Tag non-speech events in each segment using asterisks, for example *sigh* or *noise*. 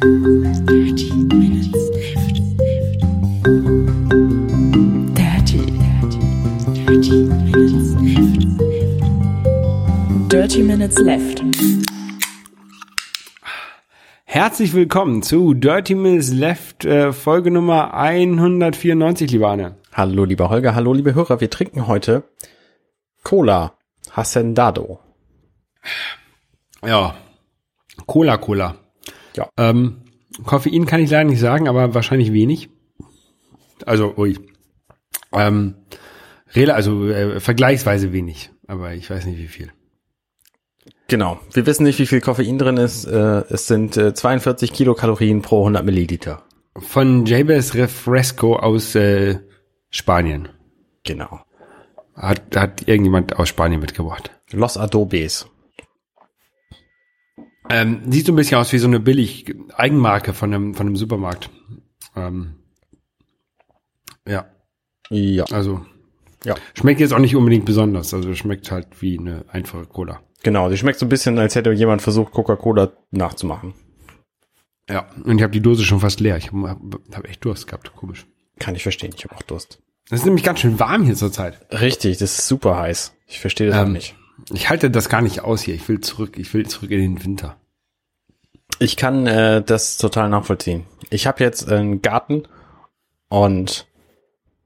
Dirty Minutes Left. Dirty, dirty, dirty Minutes Left. Dirty Minutes Left. Herzlich willkommen zu Dirty Minutes Left, äh, Folge Nummer 194, lieber Anne. Hallo, lieber Holger, hallo, liebe Hörer. Wir trinken heute Cola Hacendado. Ja, Cola, Cola. Ja. Ähm, Koffein kann ich leider nicht sagen, aber wahrscheinlich wenig. Also, ui. Ähm, rela- also äh, vergleichsweise wenig, aber ich weiß nicht wie viel. Genau. Wir wissen nicht, wie viel Koffein drin ist. Äh, es sind äh, 42 Kilokalorien pro 100 Milliliter. Von Jabez Refresco aus äh, Spanien. Genau. Hat, hat irgendjemand aus Spanien mitgebracht. Los Adobes. Ähm, sieht so ein bisschen aus wie so eine billig Eigenmarke von einem, von einem Supermarkt. Ähm, ja, Ja. also Ja. schmeckt jetzt auch nicht unbedingt besonders. Also schmeckt halt wie eine einfache Cola. Genau. Die schmeckt so ein bisschen, als hätte jemand versucht, Coca-Cola nachzumachen. Ja, und ich habe die Dose schon fast leer. Ich habe hab, echt Durst gehabt. Komisch. Kann ich verstehen. Ich habe auch Durst. Es ist nämlich ganz schön warm hier zurzeit. Richtig, das ist super heiß. Ich verstehe das auch Ähm, nicht. Ich halte das gar nicht aus hier. Ich will zurück. Ich will zurück in den Winter. Ich kann äh, das total nachvollziehen. Ich habe jetzt einen Garten und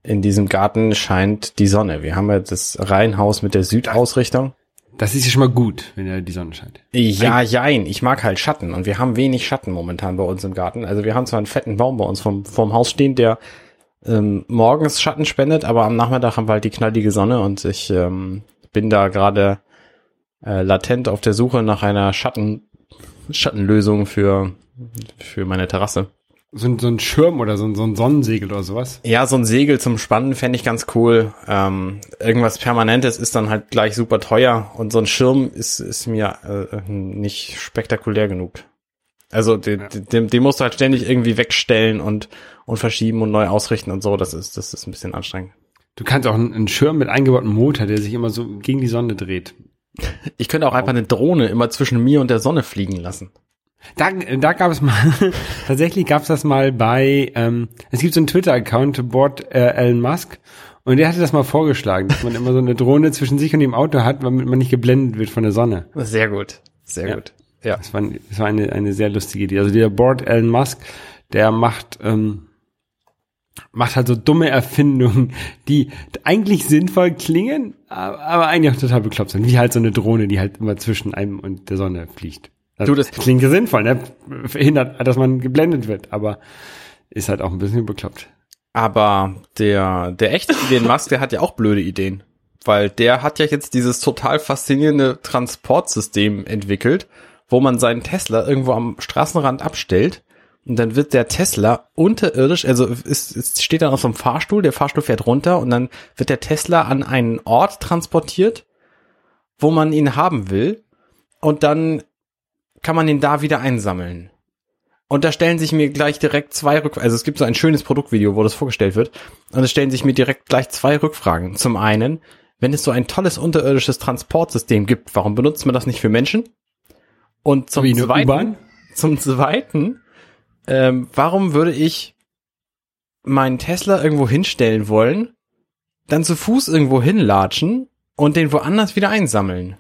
in diesem Garten scheint die Sonne. Wir haben ja das Reihenhaus mit der Südausrichtung. Das ist ja schon mal gut, wenn ja die Sonne scheint. Ja, jein. Ich mag halt Schatten und wir haben wenig Schatten momentan bei uns im Garten. Also wir haben zwar einen fetten Baum bei uns vom, vom Haus stehen, der ähm, morgens Schatten spendet, aber am Nachmittag haben wir halt die knallige Sonne und ich ähm, bin da gerade äh, latent auf der Suche nach einer Schatten, Schattenlösung für, für meine Terrasse. So, ein- so ein Schirm oder so, ein- so ein Sonnensegel oder sowas. Ja, so ein Segel zum Spannen fände ich ganz cool. Ähm, irgendwas Permanentes ist dann halt gleich super teuer und so ein Schirm ist, ist mir äh, nicht spektakulär genug. Also den, Ja. den, den musst du halt ständig irgendwie wegstellen und, und verschieben und neu ausrichten und so. Das ist, das ist ein bisschen anstrengend. Du kannst auch einen, einen Schirm mit eingebautem Motor, der sich immer so gegen die Sonne dreht. Ich könnte auch einfach eine Drohne immer zwischen mir und der Sonne fliegen lassen. Da, da gab es mal, *laughs* tatsächlich gab es das mal bei, ähm, es gibt so einen Twitter-Account, Board äh, Elon Musk, und der hatte das mal vorgeschlagen, dass man immer so eine Drohne zwischen sich und dem Auto hat, damit man nicht geblendet wird von der Sonne. Sehr gut. Sehr Ja. gut. Ja. Das war, das war eine, eine sehr lustige Idee. Also der Board Elon Musk, der macht, ähm, macht halt so dumme Erfindungen, die eigentlich sinnvoll klingen, aber eigentlich auch total bekloppt sind. Wie halt so eine Drohne, die halt immer zwischen einem und der Sonne fliegt. Das, Du, das- klingt ja sinnvoll, ne? Verhindert, dass man geblendet wird, aber ist halt auch ein bisschen bekloppt. Aber der, der echte Elon Musk, der hat ja auch blöde Ideen. Weil der hat ja jetzt dieses total faszinierende Transportsystem entwickelt, wo man seinen Tesla irgendwo am Straßenrand abstellt und dann wird der Tesla unterirdisch, also es, es steht dann auf so einem Fahrstuhl, der Fahrstuhl fährt runter und dann wird der Tesla an einen Ort transportiert, wo man ihn haben will und dann kann man ihn da wieder einsammeln. Und da stellen sich mir gleich direkt zwei Rückfragen. Also es gibt so ein schönes Produktvideo, wo das vorgestellt wird. Und es stellen sich mir direkt gleich zwei Rückfragen. Zum einen, wenn es so ein tolles unterirdisches Transportsystem gibt, warum benutzt man das nicht für Menschen? Und zum Wie zweiten, zum zweiten, ähm, warum würde ich meinen Tesla irgendwo hinstellen wollen, dann zu Fuß irgendwo hinlatschen und den woanders wieder einsammeln?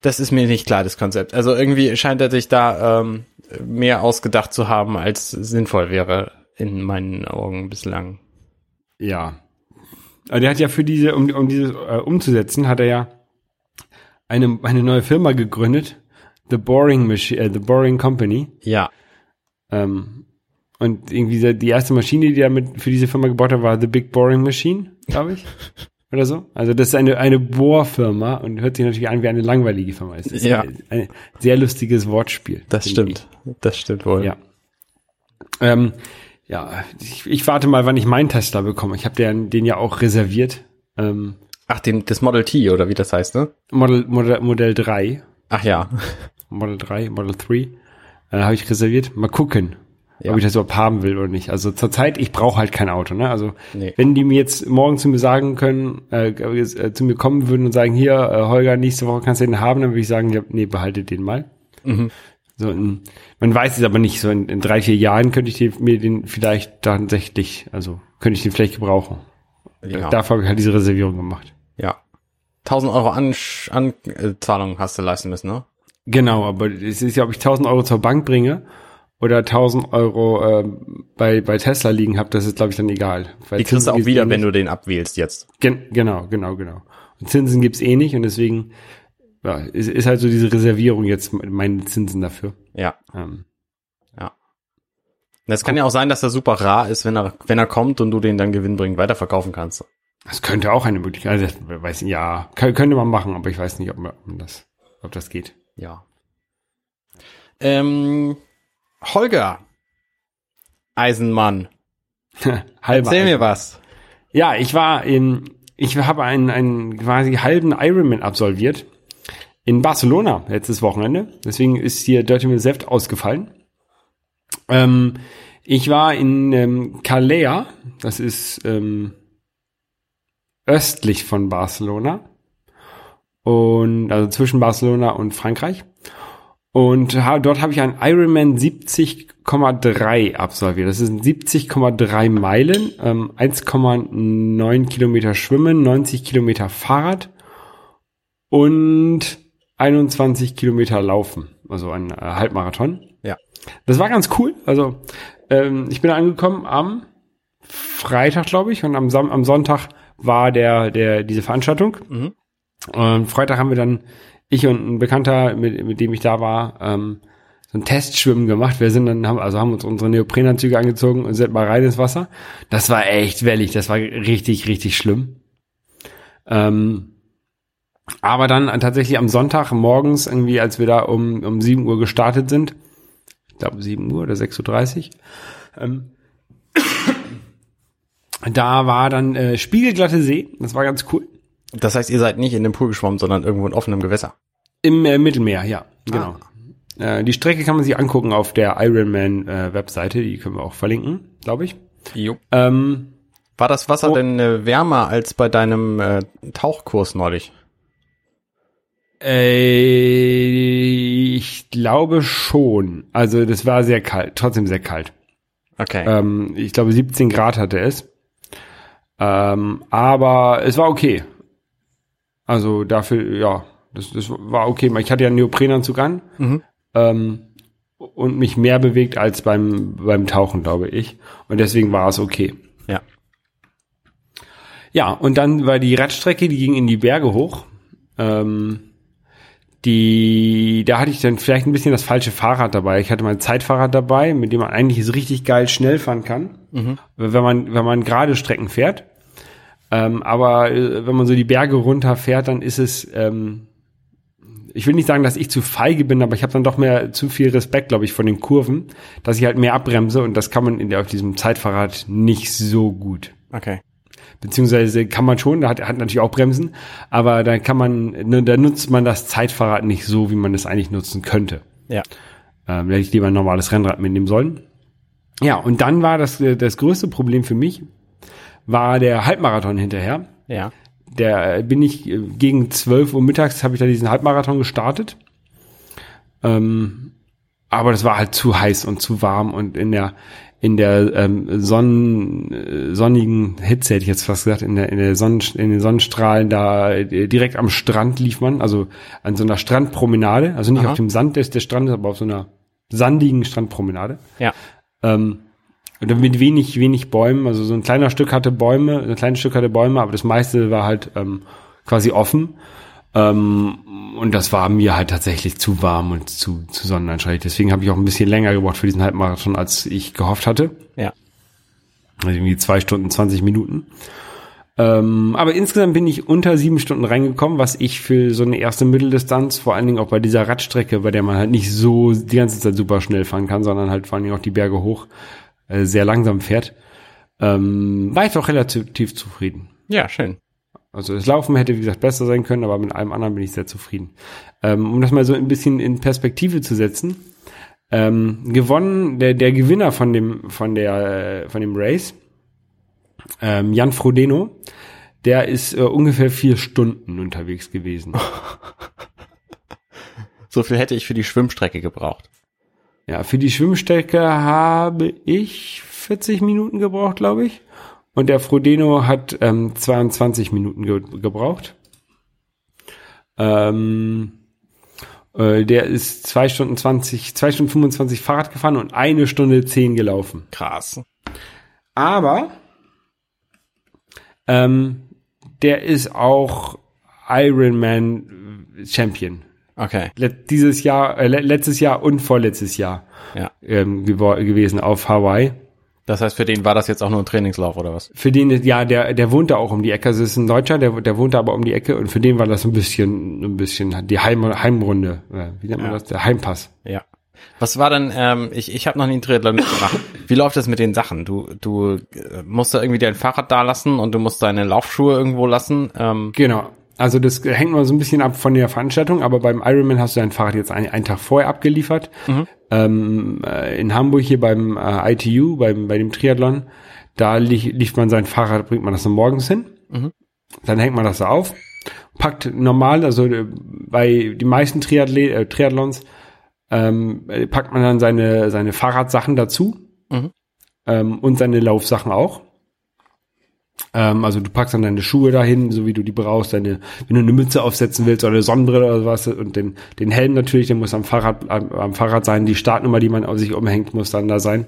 Das ist mir nicht klar, das Konzept. Also irgendwie scheint er sich da ähm, mehr ausgedacht zu haben, als sinnvoll wäre in meinen Augen bislang. Ja. Aber der hat ja für diese, um, um dieses äh, umzusetzen, hat er ja eine, eine neue Firma gegründet, The Boring Machine, äh, The Boring Company. Ja. Ähm, und irgendwie die- erste Maschine, die er mit für diese Firma gebaut hat, war The Big Boring Machine, glaube ich. *laughs* Oder so. Also das ist eine, eine Bohrfirma und hört sich natürlich an wie eine langweilige Firma. Es ist Ja. ein, ein sehr lustiges Wortspiel. Das stimmt. Das stimmt wohl. ich. Ja. Ähm, ja, ich, ich warte mal, wann ich meinen Tesla bekomme. Ich habe den, den ja auch reserviert. Ähm, Ach, den, das Model T oder wie das heißt, ne? Model, Model, Modell 3. Ach ja. Model 3, Model 3. Äh, habe ich reserviert. Mal gucken. Ja. ob ich das überhaupt haben will oder nicht. Also zurzeit, ich brauche halt kein Auto. Ne? Also Nee. wenn die mir jetzt morgen zu mir sagen können, äh, äh, zu mir kommen würden und sagen, hier, äh, Holger, nächste Woche kannst du den haben, dann würde ich sagen, ja, nee, behalte den mal. Mhm. So in, man weiß es aber nicht, so in, in drei, vier Jahren könnte ich den, mir den vielleicht tatsächlich, also könnte ich den vielleicht gebrauchen. Ja. Dafür habe ich halt diese Reservierung gemacht. ja. 1000 Euro Anzahlung an, Zahlung hast du leisten müssen, ne? Genau, aber es ist ja, ob ich 1000 Euro zur Bank bringe oder 1000 Euro ähm, bei, bei Tesla liegen habe, das ist, glaube ich, dann egal. Weil Die kriegst du auch wieder, eh wenn du den abwählst jetzt. Gen genau, genau, genau. Und Zinsen gibt's eh nicht und deswegen ja, ist, ist halt so diese Reservierung jetzt meine Zinsen dafür. Ja. Ähm, Und Es kann ja auch sein, dass er super rar ist, wenn er, wenn er kommt und du den dann gewinnbringend weiterverkaufen kannst. das könnte auch eine Möglichkeit, also, weiß ja, könnte man machen, aber ich weiß nicht, ob, man, ob man das, ob das geht. Ja. Ähm, Holger. Eisenmann. *laughs* Halber Erzähl mir was. Ja, ich war in, ich habe einen, einen quasi halben Ironman absolviert in Barcelona letztes Wochenende. Deswegen ist hier Dirty Minutes Left ausgefallen. Ähm, ich war in ähm, Calea, das ist ähm, östlich von Barcelona und also zwischen Barcelona und Frankreich. Und dort habe ich einen Ironman 70,3 absolviert. Das sind 70,3 Meilen, ähm, 1,9 Kilometer Schwimmen, 90 Kilometer Fahrrad und 21 Kilometer Laufen, also ein äh, Halbmarathon. Ja. Das war ganz cool. Also ähm, ich bin angekommen am Freitag, glaube ich, und am, Sam am Sonntag war der, der diese Veranstaltung. Mhm. Und Freitag haben wir dann, ich und ein Bekannter, mit, mit dem ich da war, ähm, so ein Testschwimmen gemacht. Wir sind dann, haben, also haben uns unsere Neoprenanzüge angezogen und sind mal rein ins Wasser. Das war echt wellig, das war richtig, richtig schlimm. Ähm, aber dann tatsächlich am Sonntag morgens, irgendwie, als wir da um, um 7 Uhr gestartet sind, ich glaube 7 Uhr oder 6.30 Uhr, ähm, *coughs* da war dann äh, spiegelglatte See, das war ganz cool. Das heißt, ihr seid nicht in dem Pool geschwommen, sondern irgendwo in offenem Gewässer. Im äh, Mittelmeer, ja, genau. Äh, die Strecke kann man sich angucken auf der Ironman äh, die können wir auch verlinken, glaube ich. Jo. Ähm, War das Wasser Oh. denn äh, wärmer als bei deinem äh, Tauchkurs neulich? äh, ich glaube schon. Also das war sehr kalt, trotzdem sehr kalt. Okay. Ähm, ich glaube 17 Grad hatte es. Ähm, aber es war okay. Also dafür, ja, das, das war okay. Ich hatte ja einen Neoprenanzug an. Mhm. Ähm, und mich mehr bewegt als beim, beim Tauchen, glaube ich. Und deswegen war es okay. Ja. Ja, und dann war die Radstrecke, die ging in die Berge hoch. Ähm, die, da hatte ich dann vielleicht ein bisschen das falsche Fahrrad dabei. Ich hatte mein Zeitfahrrad dabei, mit dem man eigentlich so richtig geil schnell fahren kann, wenn man wenn man gerade Strecken fährt. Ähm, aber äh, wenn man so die Berge runterfährt, dann ist es, ähm, ich will nicht sagen, dass ich zu feige bin, aber ich habe dann doch mehr zu viel Respekt, glaube ich, von den Kurven, dass ich halt mehr abbremse und das kann man in der, auf diesem Zeitfahrrad nicht so gut Okay. beziehungsweise kann man schon, da hat, hat natürlich auch Bremsen, aber da kann man, ne, da nutzt man das Zeitfahrrad nicht so, wie man es eigentlich nutzen könnte. Ja. Ähm, da hätte ich lieber ein normales Rennrad mitnehmen sollen. Ja, und dann war das, äh, das größte Problem für mich, war der Halbmarathon hinterher. Ja. Der äh, bin ich äh, gegen 12 Uhr mittags habe ich da diesen Halbmarathon gestartet. Ähm, aber das war halt zu heiß und zu warm und in der in der ähm, Sonnen, äh, sonnigen Hitze hätte ich jetzt fast gesagt, in der in der Sonnen, in den Sonnenstrahlen da direkt am Strand lief man, also an so einer Strandpromenade, also nicht Aha. auf dem Sand des, des Strandes, aber auf so einer sandigen Strandpromenade. Ja. Ähm, mit wenig, wenig Bäumen. Also so ein kleiner Stück hatte Bäume, ein kleines Stück hatte Bäume, aber das meiste war halt ähm, quasi offen. Ähm, und das war mir halt tatsächlich zu warm und zu, zu sonnenanschaulich. Deswegen habe ich auch ein bisschen länger gebraucht für diesen Halbmarathon, als ich gehofft hatte. Ja. Also irgendwie zwei Stunden, 20 Minuten. Ähm, aber insgesamt bin ich unter sieben Stunden reingekommen, was ich für so eine erste Mitteldistanz, vor allen Dingen auch bei dieser Radstrecke, bei der man halt nicht so die ganze Zeit super schnell fahren kann, sondern halt vor allen Dingen auch die Berge hoch äh, sehr langsam fährt, ähm, war ich doch relativ zufrieden. Ja, schön. Also das Laufen hätte, wie gesagt, besser sein können, aber mit allem anderen bin ich sehr zufrieden. Ähm, um das mal so ein bisschen in Perspektive zu setzen, ähm, gewonnen, der, der Gewinner von dem, von der, äh, von dem Race, ähm, Jan Frodeno, der ist äh, ungefähr vier Stunden unterwegs gewesen. *laughs* So viel hätte ich für die Schwimmstrecke gebraucht. Ja, für die Schwimmstrecke habe ich 40 Minuten gebraucht, glaube ich. Und der Frodeno hat ähm, 22 Minuten ge gebraucht. Ähm, äh, der ist zwei Stunden 20, zwei Stunden 25 Fahrrad gefahren und eine Stunde 10 gelaufen. Krass. Aber ähm, der ist auch Ironman Champion. Okay. Let dieses Jahr, äh, le- letztes Jahr und vorletztes Jahr Ja. ähm, gewesen auf Hawaii. Das heißt, für den war das jetzt auch nur ein Trainingslauf oder was? Für den, ja, der, der wohnt da auch um die Ecke. Also es ist ein Deutscher, der, der wohnt da aber um die Ecke und für den war das ein bisschen, ein bisschen die Heim, Heimrunde. Wie nennt man Ja. das? Der Heimpass. Ja. Was war denn, ähm, ich, ich habe noch nie einen Triathlon mitgemacht. Wie läuft das mit den Sachen? Du, du äh, musst da irgendwie dein Fahrrad da lassen und du musst deine Laufschuhe irgendwo lassen. Ähm, Genau. Also das hängt mal so ein bisschen ab von der Veranstaltung, aber beim Ironman hast du dein Fahrrad jetzt einen, einen Tag vorher abgeliefert. Ähm, äh, in Hamburg hier beim äh, ITU, beim, bei dem Triathlon, da lie lief man sein Fahrrad, bringt man das dann morgens hin. Dann hängt man das da auf, packt normal, also äh, bei die meisten Triathle äh, Triathlons ähm, äh, packt man dann seine, seine Fahrradsachen dazu Mhm. ähm, und seine Laufsachen auch. Ähm, also du packst dann deine Schuhe dahin, so wie du die brauchst, deine, wenn du eine Mütze aufsetzen willst oder eine Sonnenbrille oder was und den, den Helm natürlich, der muss am Fahrrad, am, am Fahrrad sein, die Startnummer, die man auf sich umhängt, muss dann da sein.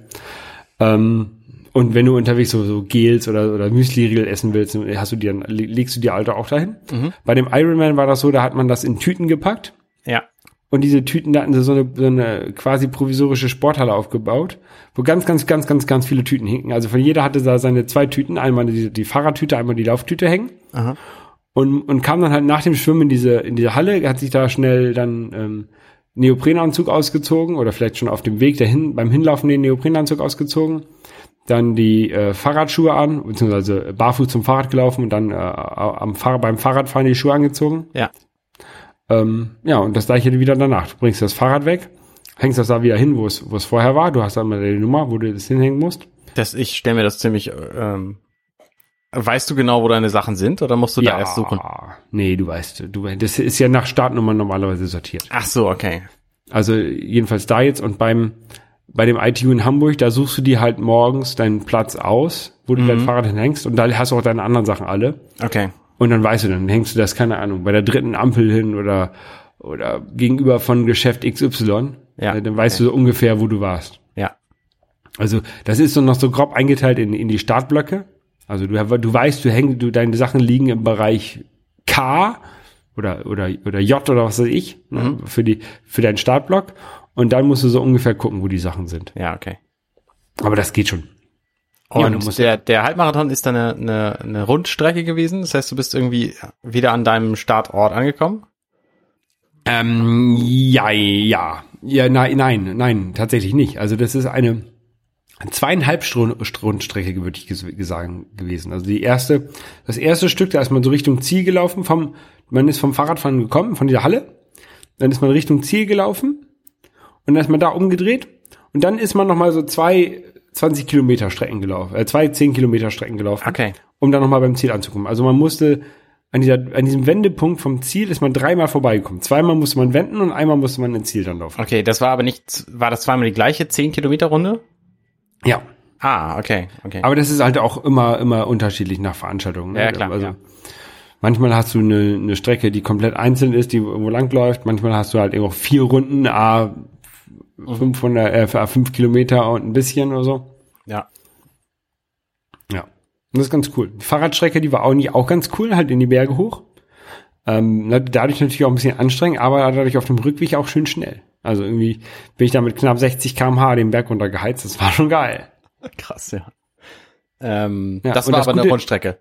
Ähm, und wenn du unterwegs so, so Gels oder, oder Müsli-Riegel essen willst, hast du dir, le- legst du die alte auch dahin. Bei dem Ironman war das so, da hat man das in Tüten gepackt. ja. Und diese Tüten, da hatten sie so eine, so eine quasi provisorische Sporthalle aufgebaut, wo ganz, ganz, ganz, ganz, ganz viele Tüten hinken. Also von jeder hatte da seine zwei Tüten, einmal die, die Fahrradtüte, einmal die Lauftüte hängen. Aha. Und, und kam dann halt nach dem Schwimmen in diese, in diese Halle, hat sich da schnell dann ähm, Neoprenanzug ausgezogen oder vielleicht schon auf dem Weg dahin, beim Hinlaufen den Neoprenanzug ausgezogen, dann die äh, Fahrradschuhe an, beziehungsweise barfuß zum Fahrrad gelaufen und dann äh, am Fahrrad, beim Fahrradfahren die Schuhe angezogen. Ja. Ähm, ja, und das gleiche wieder danach. Du bringst das Fahrrad weg, hängst das da wieder hin, wo es, wo es vorher war. Du hast dann mal die Nummer, wo du das hinhängen musst. Das, ich stelle mir das ziemlich, ähm, weißt du genau, wo deine Sachen sind oder musst du da erst suchen? Nee, du weißt, du, das ist ja nach Startnummer normalerweise sortiert. Ach so, okay. Also jedenfalls da jetzt und beim, bei dem ITU in Hamburg, da suchst du dir halt morgens deinen Platz aus, wo du dein Fahrrad hinhängst und da hast du auch deine anderen Sachen alle. Okay. Und dann weißt du, dann hängst du das, keine Ahnung, bei der dritten Ampel hin oder, oder gegenüber von Geschäft XY. Ja, Äh, Dann weißt okay. du so ungefähr, wo du warst. Ja. Also das ist so noch so grob eingeteilt in, in die Startblöcke. Also du, du weißt, du hängst, du, deine Sachen liegen im Bereich K oder, oder, oder J oder was weiß ich, ne, für die, für deinen Startblock. Und dann musst du so ungefähr gucken, wo die Sachen sind. Ja, okay. Aber das geht schon. Und Ja, der, der Halbmarathon ist dann eine, eine, eine Rundstrecke gewesen. Das heißt, du bist irgendwie wieder an deinem Startort angekommen. Ähm, ja, ja. Ja, nein, nein, nein, tatsächlich nicht. Also das ist eine zweieinhalb Rundstrecke, würde ich sagen, gewesen. Also die erste, das erste Stück, da ist man so Richtung Ziel gelaufen, vom, man ist vom Fahrradfahren gekommen, von dieser Halle, dann ist man Richtung Ziel gelaufen und dann ist man da umgedreht und dann ist man nochmal so zwei 20 Kilometer Strecken gelaufen, äh, zwei 10 Kilometer Strecken gelaufen Okay. um dann nochmal beim Ziel anzukommen. Also man musste an, dieser, an diesem Wendepunkt vom Ziel ist man dreimal vorbeigekommen. Zweimal musste man wenden und einmal musste man ins Ziel dann laufen. Okay, das war aber nicht, war das zweimal die gleiche 10 Kilometer Runde? Ja. Ah, okay, okay. Aber das ist halt auch immer, immer unterschiedlich nach Veranstaltungen. ne? Ja, klar, Also ja. manchmal hast du eine, eine Strecke, die komplett einzeln ist, die irgendwo lang läuft. Manchmal hast du halt eben auch vier Runden, a 500, äh, a 5 Kilometer und ein bisschen oder so. ja. Ja. Und das ist ganz cool. Die Fahrradstrecke, die war auch nicht auch ganz cool, halt in die Berge hoch. Ähm, dadurch natürlich auch ein bisschen anstrengend, aber dadurch auf dem Rückweg auch schön schnell. Also irgendwie bin ich da mit knapp 60 km/h den Berg runter geheizt. Das war schon geil. Krass, ja. Ähm, Ja, das war das aber eine Gute- Rundstrecke.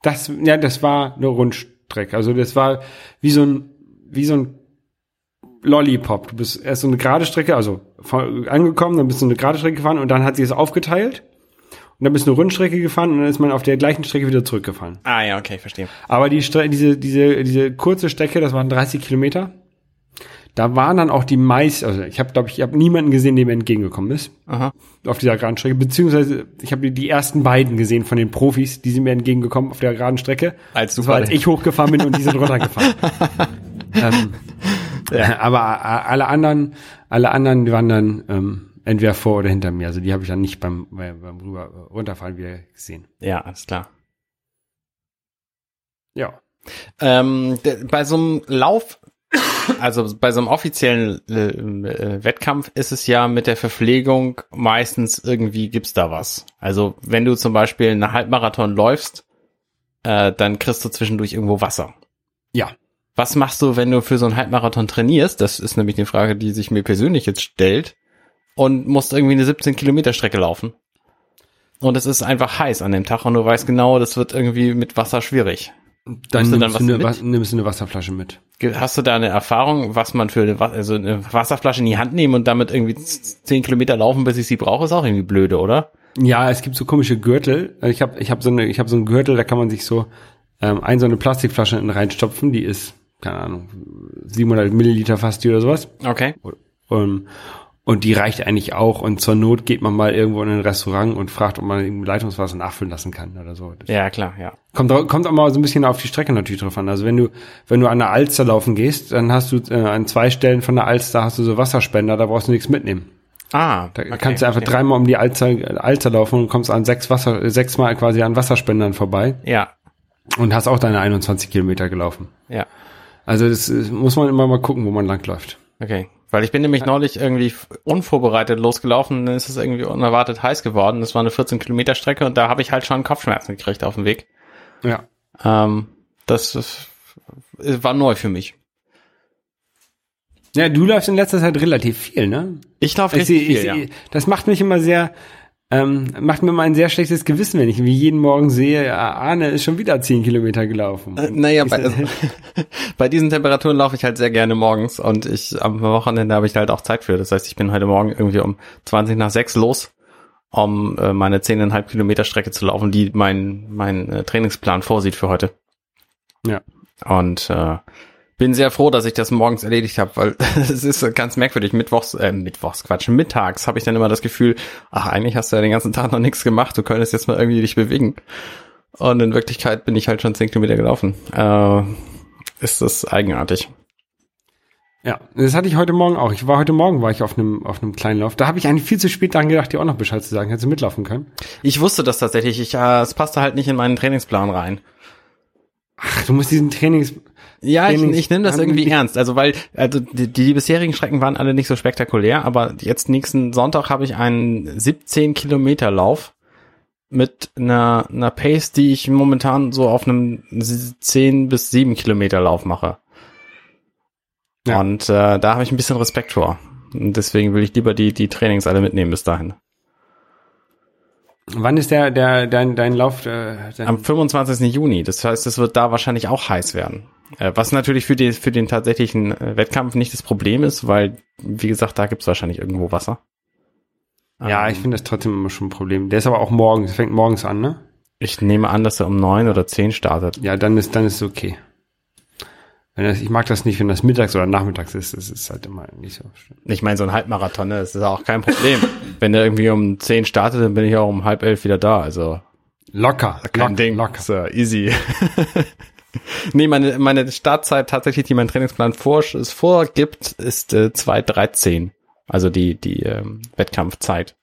Das, ja, das war eine Rundstrecke. Also das war wie so ein, wie so ein Lollipop. Du bist erst so eine gerade Strecke, also angekommen, dann bist du eine gerade Strecke gefahren und dann hat sie es aufgeteilt. Und dann bist du eine Rundstrecke gefahren und dann ist man auf der gleichen Strecke wieder zurückgefahren. Ah, ja, okay, verstehe. Aber die Stre diese, diese, diese kurze Strecke, das waren 30 Kilometer. Da waren dann auch die meisten, also ich habe, glaube ich, ich habe niemanden gesehen, der mir entgegengekommen ist Aha. auf dieser geraden Strecke, beziehungsweise ich habe die, die ersten beiden gesehen von den Profis, die sind mir entgegengekommen auf der geraden Strecke. Als du das war, als ich hochgefahren bin und die sind runtergefahren. *laughs* ähm, Ja. *laughs* Aber a- alle anderen, alle anderen, die waren dann ähm, entweder vor oder hinter mir. Also die habe ich dann nicht beim, beim, beim rüber äh, runterfahren wieder gesehen. Ja, alles klar. Ja. Ähm, bei so einem Lauf, also bei so einem offiziellen äh, äh, Wettkampf ist es ja mit der Verpflegung meistens irgendwie gibt's da was. Also wenn du zum Beispiel einen Halbmarathon läufst, äh, dann kriegst du zwischendurch irgendwo Wasser. Ja. Was machst du, wenn du für so einen Halbmarathon trainierst? Das ist nämlich eine Frage, die sich mir persönlich jetzt stellt. Und musst irgendwie eine 17 Kilometer Strecke laufen. Und es ist einfach heiß an dem Tag und du weißt genau, das wird irgendwie mit Wasser schwierig. Dann, Nimmst dann du was eine, mit? nimmst du eine Wasserflasche mit. Hast du da eine Erfahrung, was man für eine, also eine Wasserflasche in die Hand nehmen und damit irgendwie z- 10 Kilometer laufen, bis ich sie brauche, ist auch irgendwie blöde, oder? Ja, es gibt so komische Gürtel. Ich habe ich hab so eine, ich habe so einen Gürtel, da kann man sich so ähm, ein so eine Plastikflasche in reinstopfen, die ist keine Ahnung 700 Milliliter fast die oder sowas. Okay. Ähm, und die reicht eigentlich auch. Und zur Not geht man mal irgendwo in ein Restaurant und fragt, ob man Leitungswasser nachfüllen lassen kann oder so. Das Ja, klar, ja. kommt, kommt auch mal so ein bisschen auf die Strecke natürlich drauf an. Also wenn du, wenn du an der Alster laufen gehst, dann hast du äh, an zwei Stellen von der Alster hast du so Wasserspender, da brauchst du nichts mitnehmen. Ah, Da okay, kannst du einfach verstehe. dreimal um die Alster, Alster laufen und kommst an sechs Wasser, sechsmal quasi an Wasserspendern vorbei Ja, und hast auch deine 21 Kilometer gelaufen. ja. Also das muss man immer mal gucken, wo man langläuft. Okay. Weil ich bin nämlich neulich irgendwie unvorbereitet losgelaufen, dann ist es irgendwie unerwartet heiß geworden. Das war eine 14 Kilometer Strecke und da habe ich halt schon Kopfschmerzen gekriegt auf dem Weg. Ja. Ähm, das ist, war neu für mich. Ja, du läufst in letzter Zeit relativ viel, ne? Ich laufe Ich, richtig ich, viel, ja. sehe- Das macht mich immer sehr, ähm, macht mir immer ein sehr schlechtes Gewissen, wenn ich wie jeden Morgen sehe, ah, Arne ist schon wieder 10 Kilometer gelaufen. Äh, Naja, bei, sag- *laughs* bei diesen Temperaturen laufe ich halt sehr gerne morgens und ich am Wochenende habe ich halt auch Zeit für. Das heißt, ich bin heute Morgen irgendwie um 20 nach 6 los, um äh, meine 10,5 Kilometer Strecke zu laufen, die mein, mein äh, Trainingsplan vorsieht für heute. Ja. Und äh, bin sehr froh, dass ich das morgens erledigt habe, weil *laughs* es ist ganz merkwürdig. Mittwochs, äh, Mittwochs, Quatsch, mittags habe ich dann immer das Gefühl, ach, eigentlich hast du ja den ganzen Tag noch nichts gemacht, du könntest jetzt mal irgendwie dich bewegen. Und in Wirklichkeit bin ich halt schon 10 Kilometer gelaufen. Äh, ist das eigenartig. Ja, das hatte ich heute Morgen auch. Ich war heute Morgen war ich auf einem auf einem kleinen Lauf. Da habe ich eigentlich viel zu spät daran gedacht, dir auch noch Bescheid zu sagen. Hättest du mitlaufen können? Ich wusste das tatsächlich. Ich, äh, es passte halt nicht in meinen Trainingsplan rein. Ach, du musst diesen Trainings Ja, ich, ich nehme das irgendwie ernst. Also weil, also die, die bisherigen Strecken waren alle nicht so spektakulär, aber jetzt nächsten Sonntag habe ich einen 17 Kilometer Lauf mit einer, einer Pace, die ich momentan so auf einem 10 bis 7 Kilometer Lauf mache. Ja. Und äh, da habe ich ein bisschen Respekt vor. Und deswegen will ich lieber die, die Trainings alle mitnehmen bis dahin. Wann ist der der dein dein Lauf äh, dein, Am 25. Juni. Das heißt, es wird da wahrscheinlich auch heiß werden. Äh, Was natürlich für, die, für den tatsächlichen äh, Wettkampf nicht das Problem ist, weil, wie gesagt, da gibt's wahrscheinlich irgendwo Wasser. Ja, Ähm, ich finde das trotzdem immer schon ein Problem. Der ist aber auch morgens, fängt morgens an, ne? ich nehme an, dass er um neun oder zehn startet. Ja, dann ist dann ist es okay. Wenn das, ich mag das nicht, wenn das mittags oder nachmittags ist. Das ist halt immer nicht so schön. Ich meine, so ein Halbmarathon, ne, das ist auch kein Problem. *laughs* Wenn er irgendwie um zehn startet, dann bin ich auch um halb elf wieder da. Also Locker, kein lock- Ding. locker. So, easy. *laughs* *laughs* nee, meine, meine Startzeit tatsächlich, die mein Trainingsplan vor, es vorgibt, ist äh, 2.13. Also die, die ähm, Wettkampfzeit.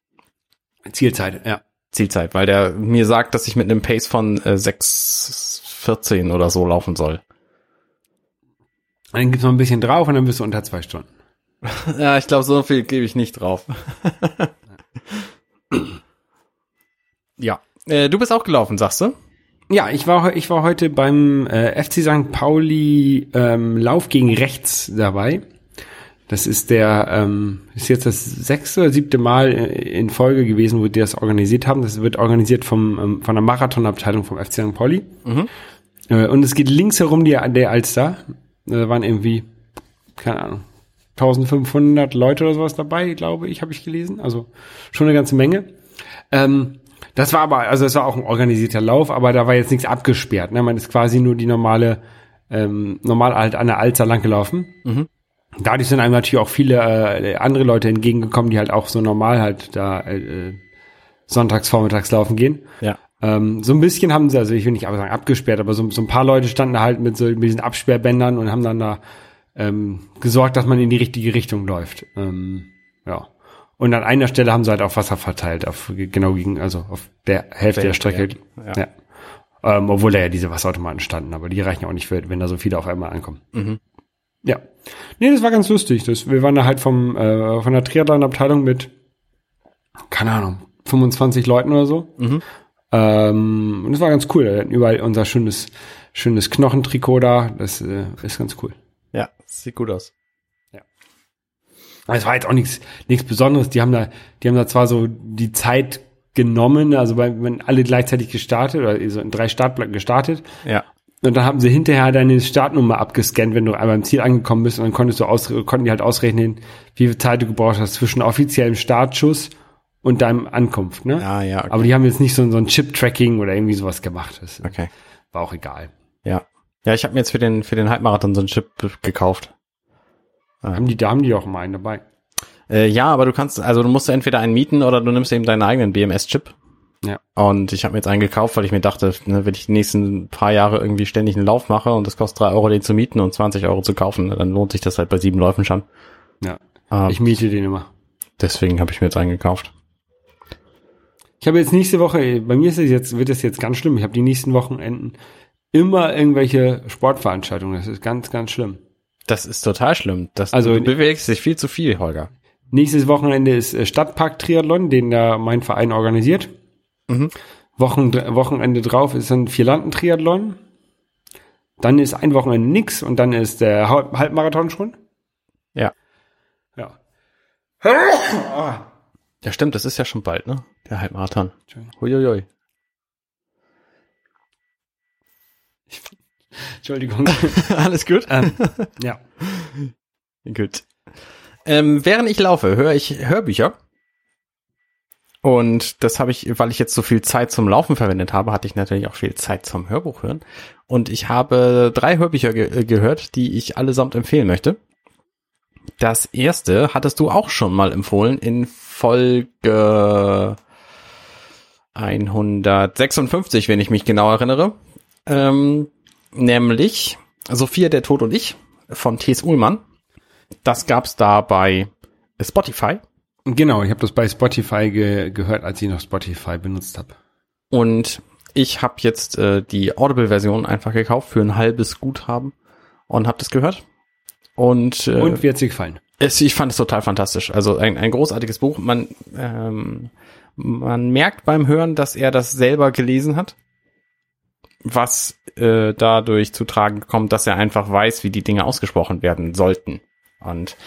Zielzeit, ja. Zielzeit, weil der mir sagt, dass ich mit einem Pace von äh, 6,14 oder so laufen soll. Dann gibt's noch ein bisschen drauf und dann bist du unter zwei Stunden. *laughs* Ja, ich glaube, so viel gebe ich nicht drauf. *laughs* ja. Äh, du bist auch gelaufen, sagst du? Ja, ich war, ich war heute beim äh, FC St. Pauli ähm, Lauf gegen rechts dabei. Das ist der, ähm, ist jetzt das sechste oder siebte Mal äh, in Folge gewesen, wo die das organisiert haben. Das wird organisiert vom, ähm, von der Marathonabteilung vom FC St. Pauli. Äh, und es geht links herum die, der Alster. Da waren irgendwie, keine Ahnung, 1500 Leute oder sowas dabei, glaube ich, habe ich gelesen. Also schon eine ganze Menge. Ähm, das war aber, also es war auch ein organisierter Lauf, aber da war jetzt nichts abgesperrt. Ne? Man ist quasi nur die normale, ähm, normal halt an der Alster lang gelaufen. Dadurch sind einem natürlich auch viele äh, andere Leute entgegengekommen, die halt auch so normal halt da äh, sonntags, vormittags laufen gehen. Ja. Ähm, so ein bisschen haben sie, also ich will nicht aber sagen abgesperrt, aber so, so ein paar Leute standen da halt mit so mit diesen Absperrbändern und haben dann da ähm, gesorgt, dass man in die richtige Richtung läuft. Ähm. Und an einer Stelle haben sie halt auch Wasser verteilt, auf genau gegen, also auf der Hälfte der Strecke. Ja. Ja. Ähm, obwohl da ja diese Wasserautomaten standen, aber die reichen ja auch nicht für, wenn da so viele auf einmal ankommen. Mhm. Ja. Nee, das war ganz lustig. Das, wir waren da halt vom, äh, von der Triathlon-Abteilung mit, keine Ahnung, 25 Leuten oder so. Mhm. Ähm, und das war ganz cool. Wir hatten überall unser schönes, schönes Knochentrikot da. Das äh, ist ganz cool. Ja, sieht gut aus. Es war jetzt auch nichts, nichts Besonderes. Die haben da, die haben da zwar so die Zeit genommen, also wenn alle gleichzeitig gestartet oder so in drei Startblöcken gestartet. Ja. Und dann haben sie hinterher deine Startnummer abgescannt, wenn du einmal im Ziel angekommen bist und dann konntest du aus, konnten die halt ausrechnen, wie viel Zeit du gebraucht hast zwischen offiziellem Startschuss und deinem Ankunft, ne? Ah, ja, okay. Aber die haben jetzt nicht so, so ein Chip-Tracking oder irgendwie sowas gemacht. Das Okay. war auch egal. Ja. Ja, ich habe mir jetzt für den, für den Halbmarathon so einen Chip gekauft. Haben die, da haben die auch immer einen dabei. Äh, ja, aber du kannst, also du musst entweder einen mieten oder du nimmst eben deinen eigenen BMS-Chip. Ja. Und ich habe mir jetzt einen gekauft, weil ich mir dachte, ne, wenn ich die nächsten paar Jahre irgendwie ständig einen Lauf mache und das kostet drei Euro, den zu mieten und 20 Euro zu kaufen, ne, dann lohnt sich das halt bei sieben Läufen schon. Ja. Ähm, Ich miete den immer. deswegen habe ich mir jetzt einen gekauft. Ich habe jetzt nächste Woche, bei mir ist es jetzt, wird es jetzt ganz schlimm. Ich habe die nächsten Wochenenden immer irgendwelche Sportveranstaltungen. Das ist ganz, ganz schlimm. Das ist total schlimm. Das, Also- du bewegst dich viel zu viel, Holger. Nächstes Wochenende ist äh, Stadtpark-Triathlon, den da mein Verein organisiert. Mhm. Wochen, Wochenende drauf ist dann Vierlanden-Triathlon. Dann ist ein Wochenende nix und dann ist der Halb- Halbmarathon schon. Ja. Ja. Ja, stimmt, das ist ja schon bald, ne? Der Halbmarathon. Huiuiui. *laughs* Entschuldigung. *laughs* Alles gut? ähm, *laughs* ja. Gut. Ähm, während ich laufe, höre ich Hörbücher. Und das habe ich, weil ich jetzt so viel Zeit zum Laufen verwendet habe, hatte ich natürlich auch viel Zeit zum Hörbuch hören. Und ich habe drei Hörbücher ge äh, gehört, die ich allesamt empfehlen möchte. Das erste hattest du auch schon mal empfohlen in Folge 156, wenn ich mich genau erinnere. Ähm, nämlich Sophia, der Tod und ich von T.S. Ullmann. Das gab's da bei Spotify. Genau, ich habe das bei Spotify ge gehört, als ich noch Spotify benutzt habe. Und ich habe jetzt äh, die Audible-Version einfach gekauft für ein halbes Guthaben und habe das gehört. Und, äh, Und wie hat's dir gefallen? es, ich fand es total fantastisch. Also ein, ein großartiges Buch. Man, ähm, man merkt beim Hören, dass er das selber gelesen hat. Was äh, dadurch zu tragen kommt, dass er einfach weiß, wie die Dinge ausgesprochen werden sollten. Und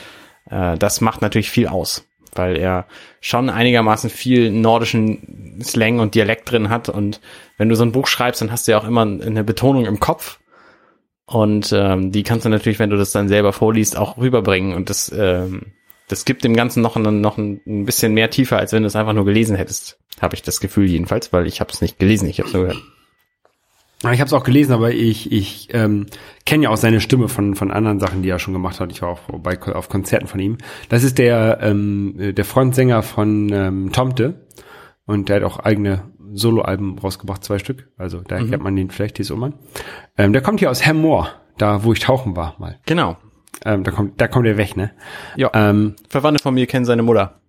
äh, das macht natürlich viel aus, weil er schon einigermaßen viel nordischen Slang und Dialekt drin hat. Und wenn du so ein Buch schreibst, dann hast du ja auch immer eine Betonung im Kopf. Und ähm, die kannst du natürlich, wenn du das dann selber vorliest, auch rüberbringen. Und das, ähm, das gibt dem Ganzen noch, ein, noch ein bisschen mehr Tiefe, als wenn du es einfach nur gelesen hättest. Habe ich das Gefühl jedenfalls, weil ich habe es nicht gelesen, ich habe es nur gehört. Ich habe es auch gelesen, aber ich, ich ähm, kenne ja auch seine Stimme von, von anderen Sachen, die er schon gemacht hat. Ich war auch bei, auf Konzerten von ihm. Das ist der, ähm, der Frontsänger von ähm, Tomte. Und der hat auch eigene Soloalben rausgebracht, zwei Stück. Also da kennt man den vielleicht, die Mann. Ähm, der kommt hier aus Hemmoor, da wo ich tauchen war mal. Genau. Ähm, da kommt, da kommt er weg, ne? Ja. Ähm, Verwandte von mir kennen seine Mutter.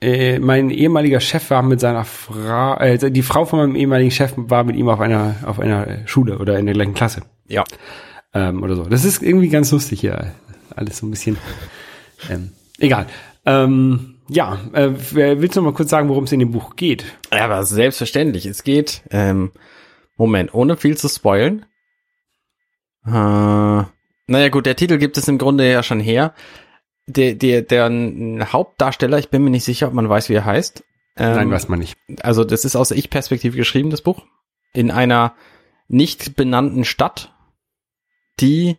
Äh, mein ehemaliger Chef war mit seiner Frau, äh, die Frau von meinem ehemaligen Chef war mit ihm auf einer auf einer Schule oder in der gleichen Klasse Ja. ähm, oder so. Das ist irgendwie ganz lustig hier, alles so ein bisschen. Ähm, egal. Ähm, ja, äh, willst du noch mal kurz sagen, worum es in dem Buch geht? Ja, aber selbstverständlich. Es geht, ähm, Moment, ohne viel zu spoilen. Äh, naja gut, der Titel gibt es im Grunde ja schon her. Der, der, der Hauptdarsteller, ich bin mir nicht sicher, ob man weiß, wie er heißt. Ähm, Nein, weiß man nicht. also das ist aus der Ich-Perspektive geschrieben, das Buch. In einer nicht benannten Stadt, die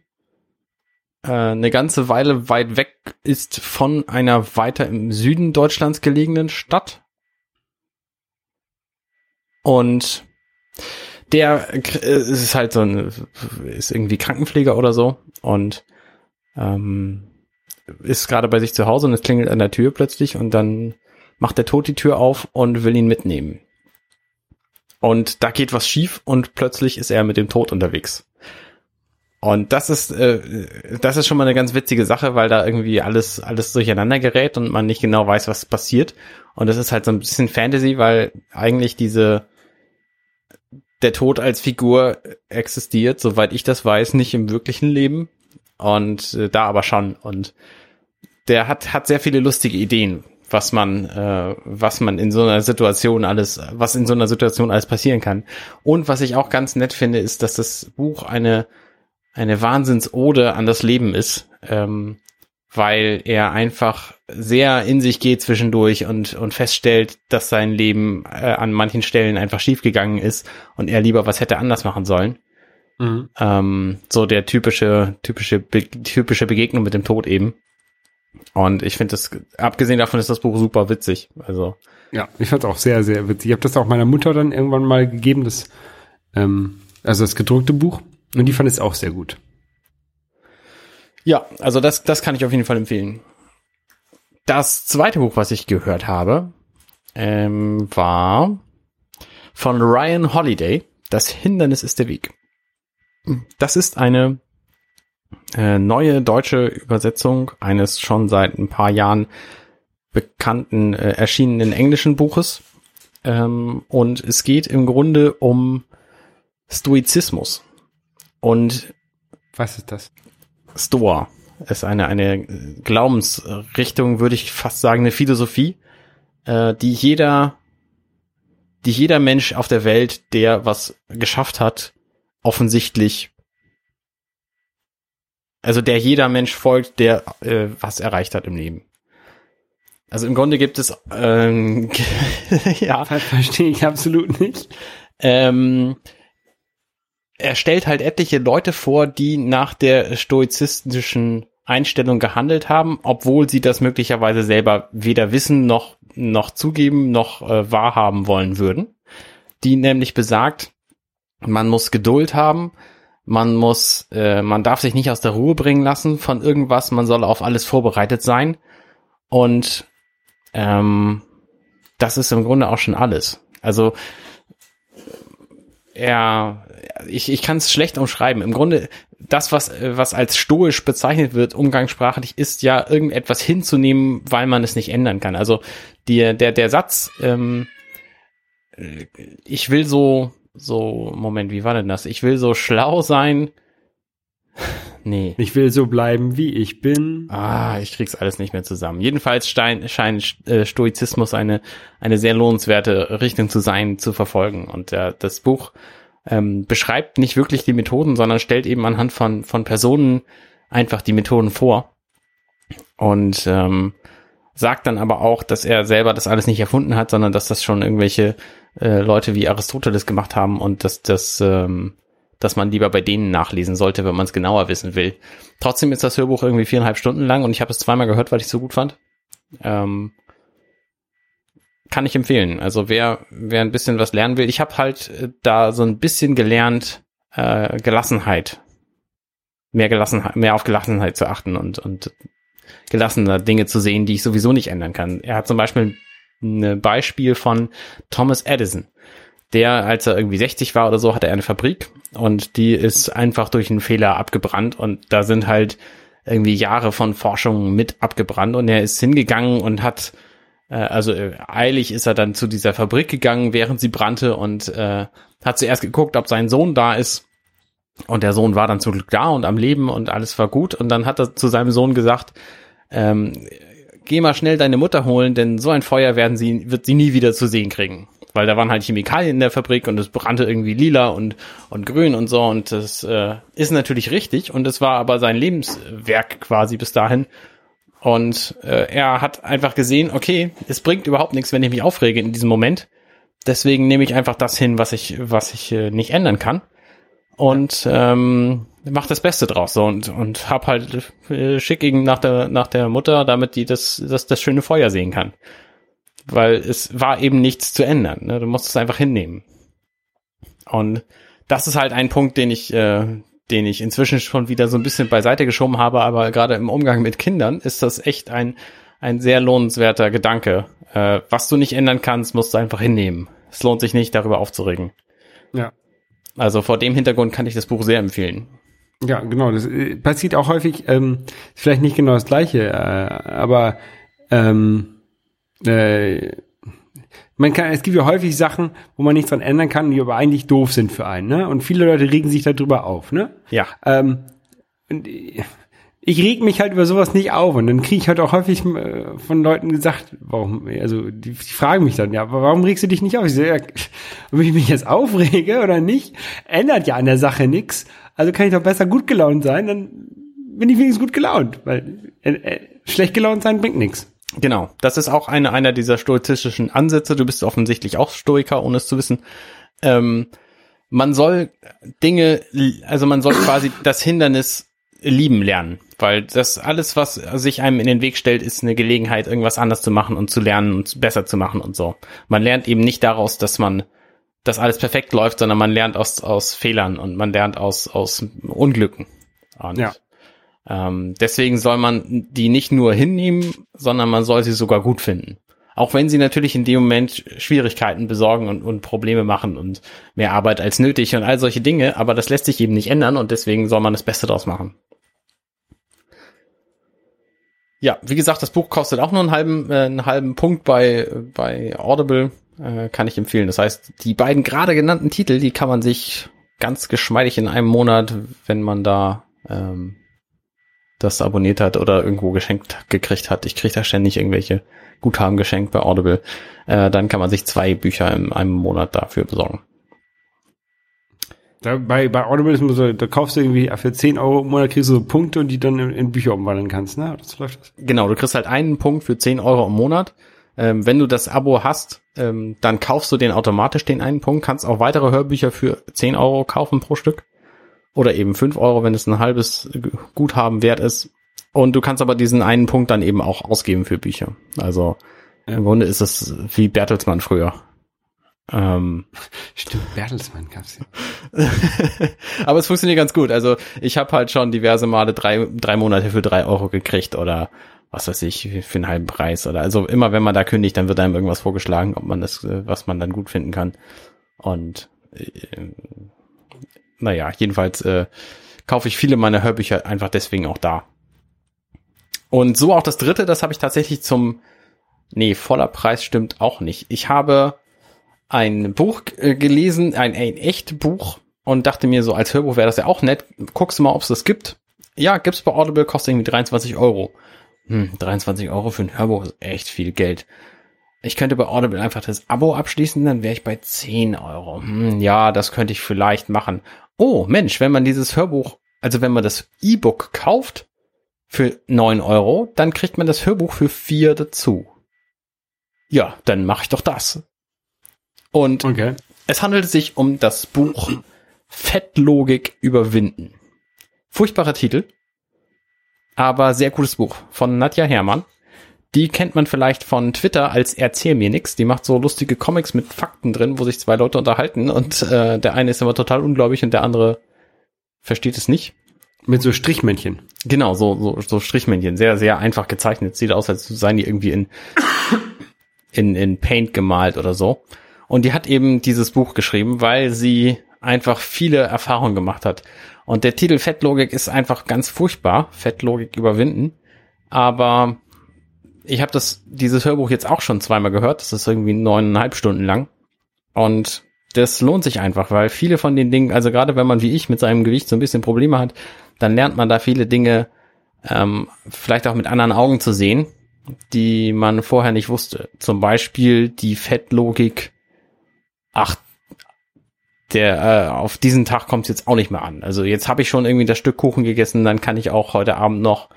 äh, eine ganze Weile weit weg ist von einer weiter im Süden Deutschlands gelegenen Stadt. Und der äh, ist halt so ein, ist irgendwie Krankenpfleger oder so und ähm, ist gerade bei sich zu Hause und es klingelt an der Tür plötzlich und dann macht der Tod die Tür auf und will ihn mitnehmen. Und da geht was schief und plötzlich ist er mit dem Tod unterwegs. Und das ist, äh, das ist schon mal eine ganz witzige Sache, weil da irgendwie alles, alles durcheinander gerät und man nicht genau weiß, was passiert. Und das ist halt so ein bisschen Fantasy, weil eigentlich diese, der Tod als Figur existiert, soweit ich das weiß, nicht im wirklichen Leben. Und äh, da aber schon. Und der hat, hat sehr viele lustige Ideen, was man, äh, was man in so einer Situation alles, was in so einer Situation alles passieren kann. Und was ich auch ganz nett finde, ist, dass das Buch eine, eine Wahnsinnsode an das Leben ist, ähm, weil er einfach sehr in sich geht zwischendurch und, und feststellt, dass sein Leben äh, an manchen Stellen einfach schiefgegangen ist und er lieber was hätte anders machen sollen. Mhm. Ähm, so der typische, typische, be typische Begegnung mit dem Tod eben. Und ich finde das, abgesehen davon ist das Buch super witzig. Also. Ja, ich fand es auch sehr, sehr witzig. Ich habe das auch meiner Mutter dann irgendwann mal gegeben, das, ähm, also das gedruckte Buch. Und die fand es auch sehr gut. Ja, also das, das kann ich auf jeden Fall empfehlen. Das zweite Buch, was ich gehört habe, ähm, war von Ryan Holiday. Das Hindernis ist der Weg. Das ist eine äh, neue deutsche Übersetzung eines schon seit ein paar Jahren bekannten, äh, erschienenen englischen Buches. Ähm, und es geht im Grunde um Stoizismus. Und Was ist das? Stoa ist eine, eine Glaubensrichtung, würde ich fast sagen, eine Philosophie, äh, die jeder, die jeder Mensch auf der Welt, der was geschafft hat, offensichtlich, also der jeder Mensch folgt, der äh, was erreicht hat im Leben. Also im Grunde gibt es, ähm, *laughs* ja, Ver Verstehe ich absolut nicht. ähm, er stellt halt etliche Leute vor, die nach der stoizistischen Einstellung gehandelt haben, obwohl sie das möglicherweise selber weder wissen noch noch zugeben noch äh, wahrhaben wollen würden. Die nämlich besagt, man muss Geduld haben, man muss, äh, man darf sich nicht aus der Ruhe bringen lassen von irgendwas, man soll auf alles vorbereitet sein und ähm, das ist im Grunde auch schon alles. Also er, ich, ich kann es schlecht umschreiben. Im Grunde, das, was, was als stoisch bezeichnet wird, umgangssprachlich, ist ja irgendetwas hinzunehmen, weil man es nicht ändern kann. Also die, der, der Satz, ähm, ich will so, so, Moment, wie war denn das? Ich will so schlau sein. *laughs* Nee. Ich will so bleiben, wie ich bin. Ah, ich krieg's alles nicht mehr zusammen. Jedenfalls stein, scheint äh, Stoizismus eine, eine sehr lohnenswerte Richtung zu sein, zu verfolgen. Und äh, das Buch ähm, beschreibt nicht wirklich die Methoden, sondern stellt eben anhand von, von Personen einfach die Methoden vor. Und ähm, sagt dann aber auch, dass er selber das alles nicht erfunden hat, sondern dass das schon irgendwelche äh, Leute wie Aristoteles gemacht haben und dass das ähm, dass man lieber bei denen nachlesen sollte, wenn man es genauer wissen will. Trotzdem ist das Hörbuch irgendwie viereinhalb Stunden lang und ich habe es zweimal gehört, weil ich es so gut fand. Ähm, kann ich empfehlen. Also wer wer ein bisschen was lernen will, ich habe halt äh, da so ein bisschen gelernt äh, Gelassenheit, mehr Gelassenheit, mehr auf Gelassenheit zu achten und und gelassener Dinge zu sehen, die ich sowieso nicht ändern kann. Er hat zum Beispiel ein Beispiel von Thomas Edison. Der, als er irgendwie 60 war oder so, hatte er eine Fabrik und die ist einfach durch einen Fehler abgebrannt und da sind halt irgendwie Jahre von Forschung mit abgebrannt und er ist hingegangen und hat, äh, also äh, eilig ist er dann zu dieser Fabrik gegangen, während sie brannte und äh, hat zuerst geguckt, ob sein Sohn da ist und der Sohn war dann zum Glück da und am Leben und alles war gut und dann hat er zu seinem Sohn gesagt, ähm, geh mal schnell deine Mutter holen, denn so ein Feuer werden sie, wird sie nie wieder zu sehen kriegen. Weil da waren halt Chemikalien in der Fabrik und es brannte irgendwie lila und, und grün und so und das äh, ist natürlich richtig und es war aber sein Lebenswerk quasi bis dahin. Und äh, er hat einfach gesehen, okay, es bringt überhaupt nichts, wenn ich mich aufrege in diesem Moment, deswegen nehme ich einfach das hin, was ich, was ich äh, nicht ändern kann. Und ähm, mach das Beste draus so und und hab halt äh, schick ihn nach der nach der Mutter, damit die das das das schöne Feuer sehen kann weil es war eben nichts zu ändern. Ne? Du musst es einfach hinnehmen. Und das ist halt ein Punkt, den ich, äh, den ich inzwischen schon wieder so ein bisschen beiseite geschoben habe, aber gerade im Umgang mit Kindern ist das echt ein, ein sehr lohnenswerter Gedanke. Äh, was du nicht ändern kannst, musst du einfach hinnehmen. Es lohnt sich nicht, darüber aufzuregen. Ja. Also vor dem Hintergrund kann ich das Buch sehr empfehlen. Ja, genau. Das äh, passiert auch häufig, ähm, vielleicht nicht genau das gleiche, äh, aber ähm, äh, man kann, es gibt ja häufig Sachen, wo man nichts dran ändern kann, die aber eigentlich doof sind für einen, ne? Und viele Leute regen sich darüber auf, ne? Ja. Ähm, und ich reg mich halt über sowas nicht auf und dann kriege ich halt auch häufig äh, von Leuten gesagt, warum, also die, die fragen mich dann, ja, aber warum regst du dich nicht auf? Ich so, ja, ob ich mich jetzt aufrege oder nicht, ändert ja an der Sache nichts. Also kann ich doch besser gut gelaunt sein, dann bin ich wenigstens gut gelaunt, weil äh, äh, schlecht gelaunt sein bringt nichts. Genau, das ist auch eine, einer dieser stoizistischen Ansätze. Du bist offensichtlich auch Stoiker, ohne es zu wissen. Ähm, man soll Dinge, also man soll quasi *coughs* das Hindernis lieben lernen, weil das alles, was sich einem in den Weg stellt, ist eine Gelegenheit, irgendwas anders zu machen und zu lernen und besser zu machen und so. Man lernt eben nicht daraus, dass man, dass alles perfekt läuft, sondern man lernt aus, aus Fehlern und man lernt aus, aus Unglücken. Und Ja. ähm, deswegen soll man die nicht nur hinnehmen, sondern man soll sie sogar gut finden. Auch wenn sie natürlich in dem Moment Schwierigkeiten besorgen und, und Probleme machen und mehr Arbeit als nötig und all solche Dinge, aber das lässt sich eben nicht ändern und deswegen soll man das Beste draus machen. Ja, wie gesagt, das Buch kostet auch nur einen halben, äh, einen halben Punkt bei, bei Audible, äh, kann ich empfehlen. Das heißt, die beiden gerade genannten Titel, die kann man sich ganz geschmeidig in einem Monat, wenn man da ähm, das abonniert hat oder irgendwo geschenkt gekriegt hat. Ich kriege da ständig irgendwelche Guthaben geschenkt bei Audible. Äh, dann kann man sich zwei Bücher in einem Monat dafür besorgen. Da, bei, bei Audible ist immer so, da kaufst du irgendwie für 10 Euro im Monat kriegst du so Punkte und die dann in, in Bücher umwandeln kannst, ne? Das läuft das. Genau, du kriegst halt einen Punkt für 10 Euro im Monat. Ähm, wenn du das Abo hast, ähm, dann kaufst du den automatisch den einen Punkt, kannst auch weitere Hörbücher für 10 Euro kaufen pro Stück. Oder eben 5 Euro, wenn es ein halbes Guthaben wert ist. Und du kannst aber diesen einen Punkt dann eben auch ausgeben für Bücher. Also im Grunde ist es wie Bertelsmann früher. Ähm, *laughs* Stimmt, Bertelsmann gab's ja. *laughs* aber es funktioniert ganz gut. Also ich habe halt schon diverse Male drei, drei Monate für drei Euro gekriegt oder was weiß ich, für einen halben Preis. Oder also immer wenn man da kündigt, dann wird einem irgendwas vorgeschlagen, ob man das, äh, was man dann gut finden kann. Und äh, naja, jedenfalls äh, kaufe ich viele meiner Hörbücher einfach deswegen auch da. Und so auch das dritte, das habe ich tatsächlich zum, nee, voller Preis stimmt auch nicht. Ich habe ein Buch äh, gelesen, ein, ein echt Buch und dachte mir so, als Hörbuch wäre das ja auch nett. Guckst du mal, ob es das gibt. Ja, gibt's bei Audible, kostet irgendwie 23 Euro. Hm, 23 Euro für ein Hörbuch ist echt viel Geld. Ich könnte bei Audible einfach das Abo abschließen, dann wäre ich bei 10 Euro. Hm, ja, das könnte ich vielleicht machen. Oh, Mensch, wenn man dieses Hörbuch, also wenn man das E-Book kauft für 9 Euro, dann kriegt man das Hörbuch für 4 dazu. Ja, dann mache ich doch das. Und Okay. es handelt sich um das Buch Fettlogik überwinden. Furchtbarer Titel, aber sehr gutes Buch von Nadja Herrmann. Die kennt man vielleicht von Twitter als Erzähl mir nix. Die macht so lustige Comics mit Fakten drin, wo sich zwei Leute unterhalten und äh, der eine ist aber total ungläubig und der andere versteht es nicht. Mit so Strichmännchen. Genau, so, so, so Strichmännchen. Sehr, sehr einfach gezeichnet. Sieht aus, als seien die irgendwie in, in, in Paint gemalt oder so. Und die hat eben dieses Buch geschrieben, weil sie einfach viele Erfahrungen gemacht hat. Und der Titel Fettlogik ist einfach ganz furchtbar. Fettlogik überwinden. Aber ich habe das, dieses Hörbuch jetzt auch schon zweimal gehört. Das ist irgendwie neuneinhalb Stunden lang. Und das lohnt sich einfach, weil viele von den Dingen, also gerade wenn man wie ich mit seinem Gewicht so ein bisschen Probleme hat, dann lernt man da viele Dinge ähm, vielleicht auch mit anderen Augen zu sehen, die man vorher nicht wusste. Zum Beispiel die Fettlogik, ach, der äh, auf diesen Tag kommt es jetzt auch nicht mehr an. Also jetzt habe ich schon irgendwie das Stück Kuchen gegessen, dann kann ich auch heute Abend noch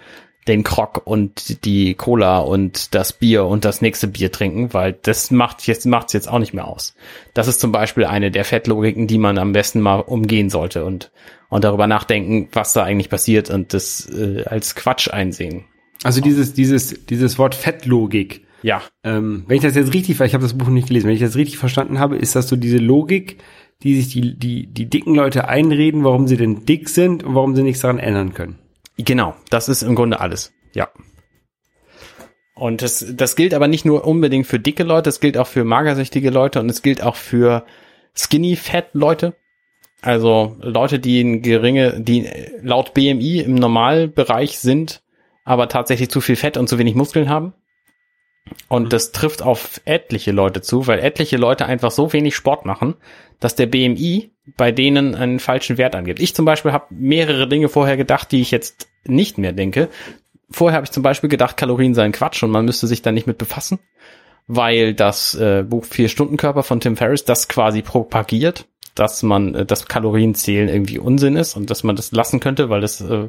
den Krog und die Cola und das Bier und das nächste Bier trinken, weil das macht jetzt macht's jetzt auch nicht mehr aus. Das ist zum Beispiel eine der Fettlogiken, die man am besten mal umgehen sollte und und darüber nachdenken, was da eigentlich passiert und das äh, als Quatsch einsehen. Also dieses, dieses, dieses Wort Fettlogik. Ja, Ähm, wenn ich das jetzt richtig, weil ich habe das Buch nicht gelesen, wenn ich das richtig verstanden habe, ist das so diese Logik, die sich die, die, die dicken Leute einreden, warum sie denn dick sind und warum sie nichts daran ändern können. Genau, das ist im Grunde alles. Ja. Und das, das gilt aber nicht nur unbedingt für dicke Leute, es gilt auch für magersüchtige Leute und es gilt auch für skinny fat Leute. Also Leute, die in geringe, die laut BMI im Normalbereich sind, aber tatsächlich zu viel Fett und zu wenig Muskeln haben. Und das trifft auf etliche Leute zu, weil etliche Leute einfach so wenig Sport machen, dass der BMI bei denen einen falschen Wert angibt. Ich zum Beispiel habe mehrere Dinge vorher gedacht, die ich jetzt nicht mehr denke. Vorher habe ich zum Beispiel gedacht, Kalorien seien Quatsch und man müsste sich da nicht mit befassen, weil das äh, Buch Vier-Stunden-Körper von Tim Ferriss das quasi propagiert, dass man äh, das Kalorienzählen irgendwie Unsinn ist und dass man das lassen könnte, weil das, äh,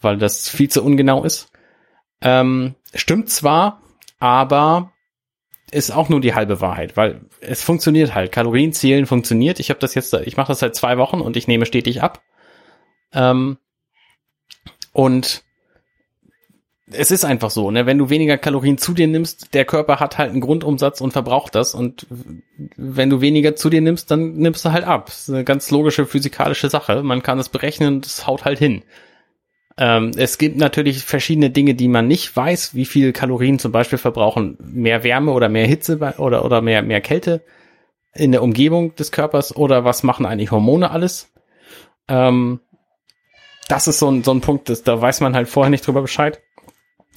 weil das viel zu ungenau ist. Ähm, stimmt zwar, aber ist auch nur die halbe Wahrheit, weil es funktioniert halt. Kalorienzählen funktioniert. Ich habe das jetzt, ich mache das seit zwei Wochen und ich nehme stetig ab. Ähm, und es ist einfach so, ne? Wenn du weniger Kalorien zu dir nimmst, der Körper hat halt einen Grundumsatz und verbraucht das. Und wenn du weniger zu dir nimmst, dann nimmst du halt ab. Das ist eine ganz logische physikalische Sache. Man kann das berechnen und es haut halt hin. Ähm, es gibt natürlich verschiedene Dinge, die man nicht weiß, wie viel Kalorien zum Beispiel verbrauchen mehr Wärme oder mehr Hitze bei, oder, oder mehr, mehr Kälte in der Umgebung des Körpers oder was machen eigentlich Hormone alles. Ähm, das ist so ein, so ein Punkt, das, da weiß man halt vorher nicht drüber Bescheid.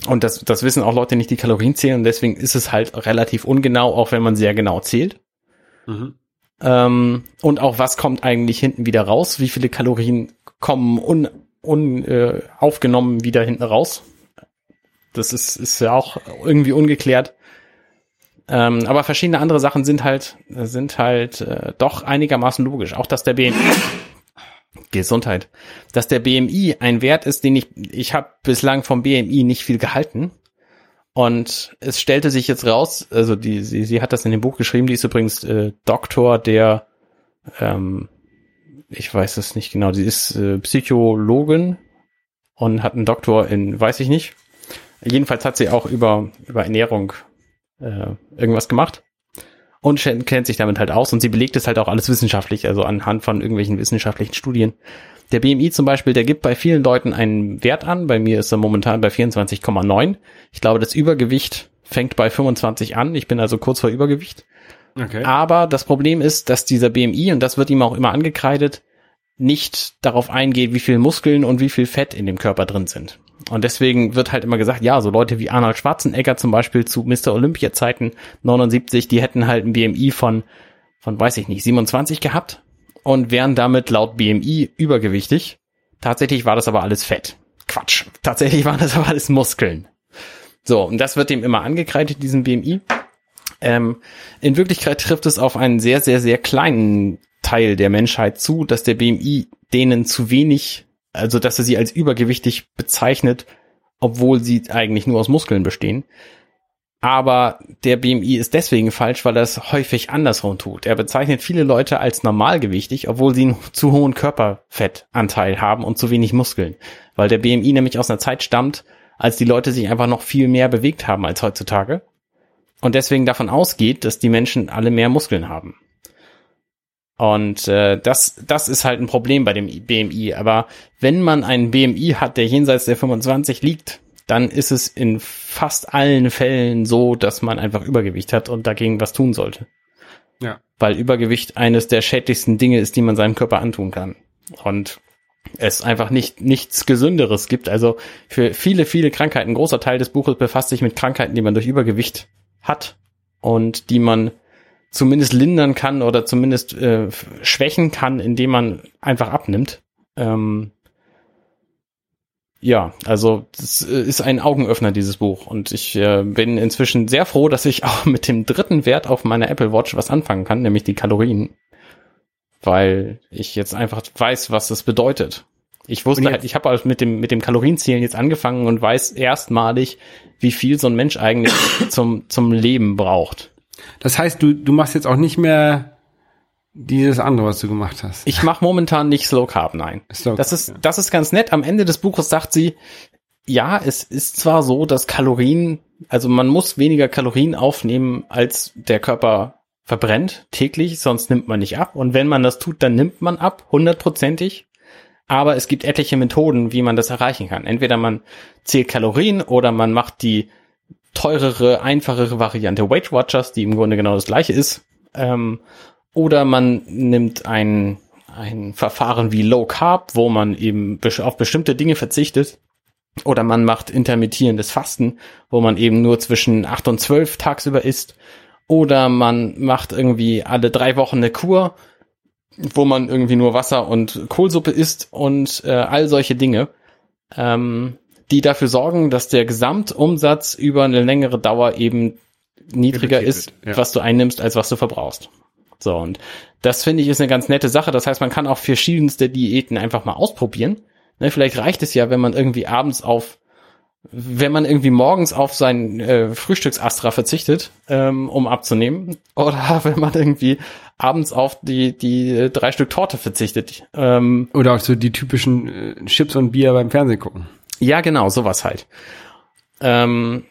Und das, das wissen auch Leute nicht, die Kalorien zählen. Und deswegen ist es halt relativ ungenau, auch wenn man sehr genau zählt. Mhm. Ähm, und auch was kommt eigentlich hinten wieder raus? Wie viele Kalorien kommen un, un, äh, aufgenommen wieder hinten raus? Das ist, ist ja auch irgendwie ungeklärt. Ähm, aber verschiedene andere Sachen sind halt, sind halt äh, doch einigermaßen logisch. Auch dass der BMI Gesundheit. Dass der BMI ein Wert ist, den ich, ich habe bislang vom BMI nicht viel gehalten. Und es stellte sich jetzt raus, also die, sie, sie hat das in dem Buch geschrieben, die ist übrigens äh, Doktor der, ähm, ich weiß es nicht genau, sie ist äh, Psychologin und hat einen Doktor in, weiß ich nicht. Jedenfalls hat sie auch über, über Ernährung äh, irgendwas gemacht und kennt sich damit halt aus und sie belegt es halt auch alles wissenschaftlich, also anhand von irgendwelchen wissenschaftlichen Studien. Der BMI zum Beispiel, der gibt bei vielen Leuten einen Wert an. Bei mir ist er momentan bei 24,9. Ich glaube, das Übergewicht fängt bei 25 an. Ich bin also kurz vor Übergewicht. Okay. Aber das Problem ist, dass dieser BMI, und das wird ihm auch immer angekreidet, nicht darauf eingeht, wie viel Muskeln und wie viel Fett in dem Körper drin sind. Und deswegen wird halt immer gesagt, ja, so Leute wie Arnold Schwarzenegger zum Beispiel zu Mr. Olympia Zeiten 79, die hätten halt ein BMI von, von weiß ich nicht, 27 gehabt und wären damit laut BMI übergewichtig. Tatsächlich war das aber alles Fett. Quatsch. Tatsächlich *laughs* waren das aber alles Muskeln. So, und das wird dem immer angekreidet, diesem BMI. Ähm, in Wirklichkeit trifft es auf einen sehr, sehr, sehr kleinen Teil der Menschheit zu, dass der BMI denen zu wenig also dass er sie als übergewichtig bezeichnet, obwohl sie eigentlich nur aus Muskeln bestehen. Aber der BMI ist deswegen falsch, weil er es häufig andersrum tut. Er bezeichnet viele Leute als normalgewichtig, obwohl sie einen zu hohen Körperfettanteil haben und zu wenig Muskeln. Weil der BMI nämlich aus einer Zeit stammt, als die Leute sich einfach noch viel mehr bewegt haben als heutzutage. Und deswegen davon ausgeht, dass die Menschen alle mehr Muskeln haben. Und äh, das, das ist halt ein Problem bei dem BMI. Aber wenn man einen BMI hat, der jenseits der 25 liegt, dann ist es in fast allen Fällen so, dass man einfach Übergewicht hat und dagegen was tun sollte. Ja. Weil Übergewicht eines der schädlichsten Dinge ist, die man seinem Körper antun kann. Und es einfach nicht nichts Gesünderes gibt. Also für viele, viele Krankheiten, ein großer Teil des Buches befasst sich mit Krankheiten, die man durch Übergewicht hat und die man zumindest lindern kann oder zumindest äh, schwächen kann, indem man einfach abnimmt. Ähm, ja, also das äh, ist ein Augenöffner, dieses Buch. Und ich äh, bin inzwischen sehr froh, dass ich *laughs* auch mit dem dritten Wert auf meiner Apple Watch was anfangen kann, nämlich die Kalorien. Weil ich jetzt einfach weiß, was das bedeutet. Ich wusste halt, ich habe halt mit dem, mit dem Kalorienzählen jetzt angefangen und weiß erstmalig, wie viel so ein Mensch eigentlich *coughs* zum, zum Leben braucht. Das heißt, du, du machst jetzt auch nicht mehr dieses andere, was du gemacht hast. Ich mache momentan nicht Slow Carb, nein. Slow das ist, ja. das ist ganz nett. Am Ende des Buches sagt sie, ja, es ist zwar so, dass Kalorien, also man muss weniger Kalorien aufnehmen, als der Körper verbrennt täglich, sonst nimmt man nicht ab. Und wenn man das tut, dann nimmt man ab, hundertprozentig. Aber es gibt etliche Methoden, wie man das erreichen kann. Entweder man zählt Kalorien oder man macht die teurere, einfachere Variante Weight Watchers, die im Grunde genau das gleiche ist. Ähm, oder man nimmt ein, ein Verfahren wie Low Carb, wo man eben auf bestimmte Dinge verzichtet. Oder man macht intermittierendes Fasten, wo man eben nur zwischen 8 und 12 tagsüber isst. Oder man macht irgendwie alle drei Wochen eine Kur, wo man irgendwie nur Wasser und Kohlsuppe isst und äh, all solche Dinge, ähm, die dafür sorgen, dass der Gesamtumsatz über eine längere Dauer eben niedriger ist, ja. was du einnimmst, als was du verbrauchst. So, und das finde ich ist eine ganz nette Sache. Das heißt, man kann auch verschiedenste Diäten einfach mal ausprobieren. Ne, vielleicht reicht es ja, wenn man irgendwie abends auf, wenn man irgendwie morgens auf sein äh, Frühstücksastra verzichtet, ähm, um abzunehmen, *laughs* oder wenn man irgendwie abends auf die die äh, drei Stück Torte verzichtet. Ähm, Oder auch so die typischen äh, Chips und Bier beim Fernsehen gucken. ja, genau, sowas halt. Ähm,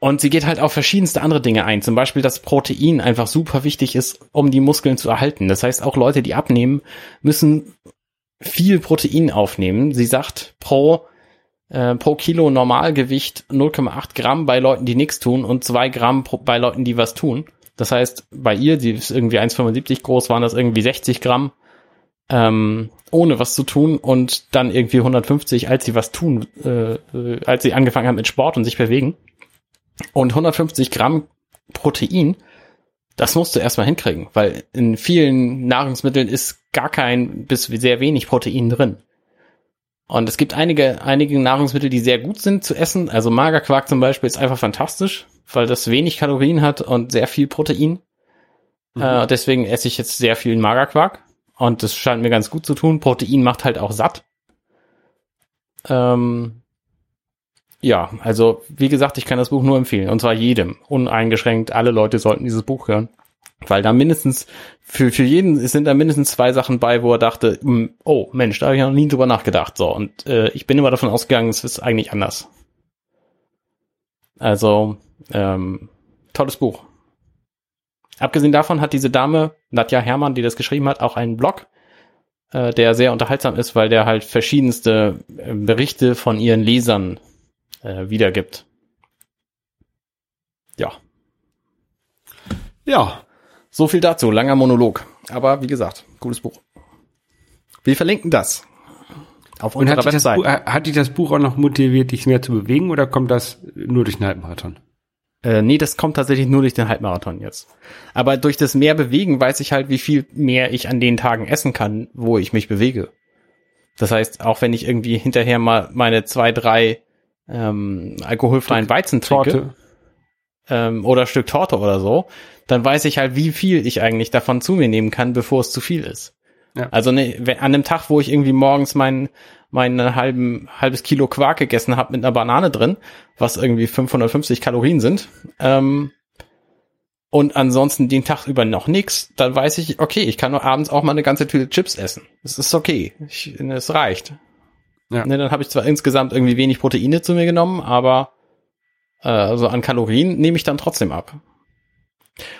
und sie geht halt auf verschiedenste andere Dinge ein. Zum Beispiel, dass Protein einfach super wichtig ist, um die Muskeln zu erhalten. Das heißt, auch Leute, die abnehmen, müssen viel Protein aufnehmen. Sie sagt pro, äh, pro Kilo Normalgewicht 0,8 Gramm bei Leuten, die nichts tun und 2 Gramm pro, bei Leuten, die was tun. Das heißt, bei ihr, die ist irgendwie 1,75 groß, waren das irgendwie 60 Gramm ähm, ohne was zu tun und dann irgendwie 150, als sie was tun, äh, als sie angefangen haben mit Sport und sich bewegen. Und 150 Gramm Protein, das musst du erstmal hinkriegen, weil in vielen Nahrungsmitteln ist gar kein bis sehr wenig Protein drin. Und es gibt einige, einige Nahrungsmittel, die sehr gut sind zu essen. Also Magerquark zum Beispiel ist einfach fantastisch, weil das wenig Kalorien hat und sehr viel Protein. Äh, deswegen esse ich jetzt sehr viel Magerquark. Und das scheint mir ganz gut zu tun. Protein macht halt auch satt. Ähm, ja, also wie gesagt, ich kann das Buch nur empfehlen. Und zwar jedem. Uneingeschränkt. Alle Leute sollten dieses Buch hören. Weil da mindestens, für, für jeden sind da mindestens zwei Sachen bei, wo er dachte, hm, oh Mensch, da habe ich noch nie drüber nachgedacht. So, und äh, ich bin immer davon ausgegangen, es ist eigentlich anders. Also, ähm, tolles Buch. Abgesehen davon hat diese Dame, Nadja Hermann, die das geschrieben hat, auch einen Blog, äh, der sehr unterhaltsam ist, weil der halt verschiedenste äh, Berichte von ihren Lesern äh, wiedergibt. Ja, Ja. So viel dazu, langer Monolog. Aber wie gesagt, gutes Buch. Wir verlinken das auf Und unserer hat dich, das Website. Buch, äh, hat dich das Buch auch noch motiviert, dich mehr zu bewegen oder kommt das nur durch den Halbmarathon? Äh, nee, das kommt tatsächlich nur durch den Halbmarathon jetzt. Aber durch das mehr Bewegen weiß ich halt, wie viel mehr ich an den Tagen essen kann, wo ich mich bewege. Das heißt, auch wenn ich irgendwie hinterher mal meine zwei, drei ähm, alkoholfreien Weizen trinke ähm, oder Stück Torte oder so, dann weiß ich halt, wie viel ich eigentlich davon zu mir nehmen kann, bevor es zu viel ist. Ja. Also ne, an einem Tag, wo ich irgendwie morgens mein mein halben halbes Kilo Quark gegessen habe mit einer Banane drin, was irgendwie 550 Kalorien sind, ähm, und ansonsten den Tag über noch nix, dann weiß ich, okay, ich kann nur abends auch mal eine ganze Tüte Chips essen. Es ist okay, ich, es reicht. Ja. Ne, dann habe ich zwar insgesamt irgendwie wenig Proteine zu mir genommen, aber äh, also an Kalorien nehme ich dann trotzdem ab.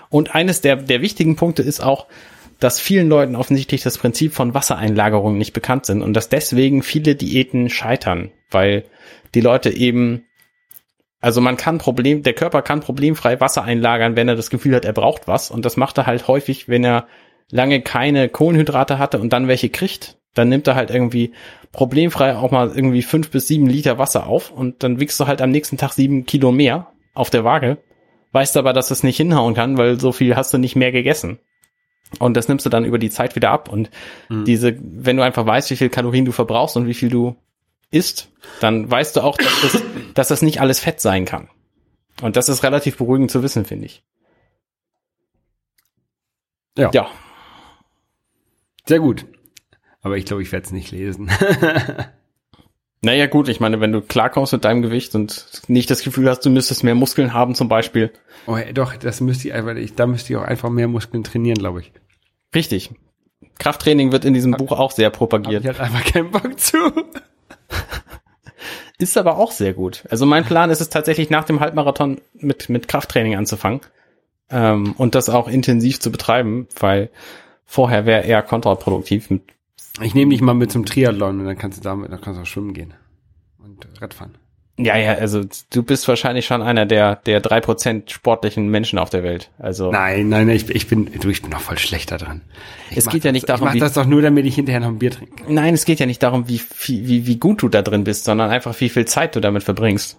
Und eines der, der wichtigen Punkte ist auch, dass vielen Leuten offensichtlich das Prinzip von Wassereinlagerung nicht bekannt sind und dass deswegen viele Diäten scheitern, weil die Leute eben, also man kann Problem, der Körper kann problemfrei Wasser einlagern, wenn er das Gefühl hat, er braucht was. Und das macht er halt häufig, wenn er lange keine Kohlenhydrate hatte und dann welche kriegt, dann nimmt er halt irgendwie problemfrei auch mal irgendwie fünf bis sieben Liter Wasser auf und dann wiegst du halt am nächsten Tag sieben Kilo mehr auf der Waage, weißt aber, dass es nicht hinhauen kann, weil so viel hast du nicht mehr gegessen. Und das nimmst du dann über die Zeit wieder ab. Und diese, wenn du einfach weißt, wie viel Kalorien du verbrauchst und wie viel du isst, dann weißt du auch, dass das, *clears throat* dass das nicht alles Fett sein kann. Und das ist relativ beruhigend zu wissen, finde ich. Ja. Ja, Sehr gut. Aber ich glaube, ich werde es nicht lesen. *laughs* naja gut, ich meine, wenn du klarkommst mit deinem Gewicht und nicht das Gefühl hast, du müsstest mehr Muskeln haben zum Beispiel. oh, ja, doch, das müsste ich einfach, ich, da müsste ich auch einfach mehr Muskeln trainieren, glaube ich. Richtig. Krafttraining wird in diesem Buch auch sehr Hab propagiert. ich halt einfach keinen Bock zu. *laughs* Ist aber auch sehr gut. Also mein Plan ist es tatsächlich nach dem Halbmarathon mit, mit Krafttraining anzufangen ähm, und das auch intensiv zu betreiben, weil vorher wäre eher kontraproduktiv. Mit, Ich nehme dich mal mit zum Triathlon und dann kannst du damit, dann kannst du auch schwimmen gehen. Und Radfahren. Ja, ja, also du bist wahrscheinlich schon einer der der drei Prozent sportlichen Menschen auf der Welt. Also Nein, nein, ich, ich bin, du, ich bin noch voll schlechter dran. Ich Es geht ja das- nicht darum, Ich mach wie- das doch nur, damit ich hinterher noch ein Bier trinke. nein, es geht ja nicht darum, wie wie wie, gut du da drin bist, sondern einfach wie viel Zeit du damit verbringst.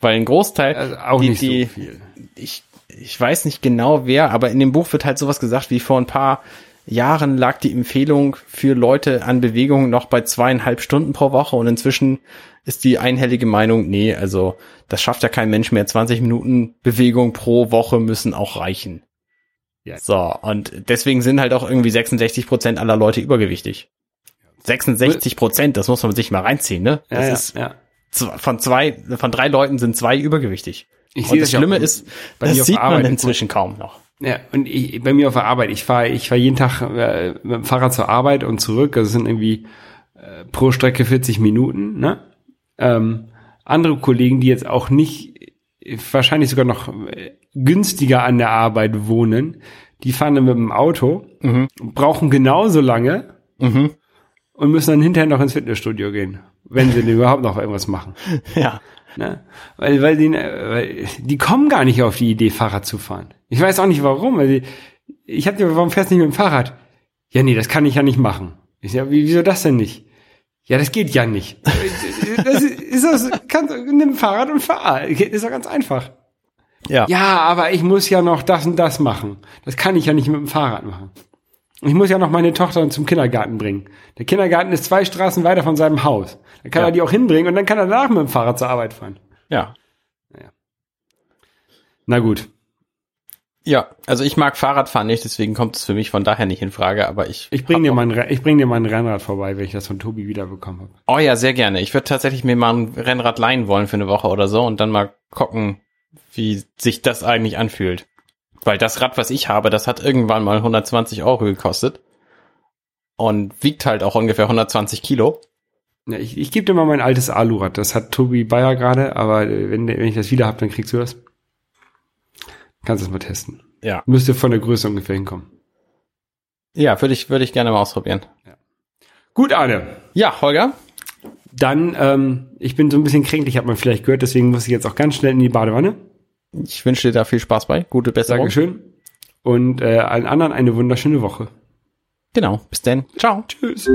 Weil ein Großteil Also auch die, nicht die, so viel. ich, ich weiß nicht genau wer, aber in dem Buch wird halt sowas gesagt, wie vor ein paar Jahren lag die Empfehlung für Leute an Bewegung noch bei zweieinhalb Stunden pro Woche und inzwischen ist die einhellige Meinung, nee, also das schafft ja kein Mensch mehr. 20 Minuten Bewegung pro Woche müssen auch reichen. Ja. So, und deswegen sind halt auch irgendwie 66 Prozent aller Leute übergewichtig. 66 Prozent, das muss man sich mal reinziehen, ne? Das ja, ist ja. von zwei, von drei Leuten sind zwei übergewichtig. Ich und das auch Schlimme ist, das sieht man inzwischen kaum noch. Ja, und ich, bei mir auf der Arbeit, ich fahre ich fahr jeden Tag äh, mit dem Fahrrad zur Arbeit und zurück. Das sind irgendwie äh, pro Strecke 40 Minuten. Ne? Ähm, andere Kollegen, die jetzt auch nicht, wahrscheinlich sogar noch äh, günstiger an der Arbeit wohnen, die fahren dann mit dem Auto, brauchen genauso lange Mhm. und müssen dann hinterher noch ins Fitnessstudio gehen, wenn sie denn überhaupt noch irgendwas machen. *laughs* Ja. Ne? Weil, weil, die, weil die kommen gar nicht auf die Idee, Fahrrad zu fahren. Ich weiß auch nicht warum. Weil die, ich hab dir, warum fährst du nicht mit dem Fahrrad? Ja, nee, das kann ich ja nicht machen. Ich sag, wie, wieso das denn nicht? Ja, das geht ja nicht. *laughs* Das ist, das, kannst, nimm Fahrrad und fahr. Ist doch ganz einfach. Ja. Ja, aber ich muss ja noch das und das machen. Das kann ich ja nicht mit dem Fahrrad machen. Ich muss ja noch meine Tochter zum Kindergarten bringen. Der Kindergarten ist zwei Straßen weiter von seinem Haus. Da kann Ja. er die auch hinbringen und dann kann er danach mit dem Fahrrad zur Arbeit fahren. Ja. Na gut. Ja, also ich mag Fahrradfahren nicht, deswegen kommt es für mich von daher nicht in Frage, aber ich. Ich bring dir mal ein, Re- ich bring dir mal ein Rennrad vorbei, wenn ich das von Tobi wiederbekommen habe. Oh ja, sehr gerne. Ich würde tatsächlich mir mal ein Rennrad leihen wollen für eine Woche oder so und dann mal gucken, wie sich das eigentlich anfühlt. Weil das Rad, was ich habe, das hat irgendwann mal 120 Euro gekostet und wiegt halt auch ungefähr 120 Kilo. Ja, ich ich gebe dir mal mein altes Alurad. Das hat Tobi Bayer gerade, aber wenn, wenn ich das wieder hab, dann kriegst du das. Kannst du es mal testen. Ja. Müsste von der Größe ungefähr hinkommen. Ja, würde ich, würde ich gerne mal ausprobieren. Gut, Arne. Ja, Holger? Dann, ähm, ich bin so ein bisschen kränklich, hat man vielleicht gehört, deswegen muss ich jetzt auch ganz schnell in die Badewanne. Ich wünsche dir da viel Spaß bei. Gute Besserung. Dankeschön. Und äh, allen anderen eine wunderschöne Woche. Genau. Bis dann. Ciao. Tschüss.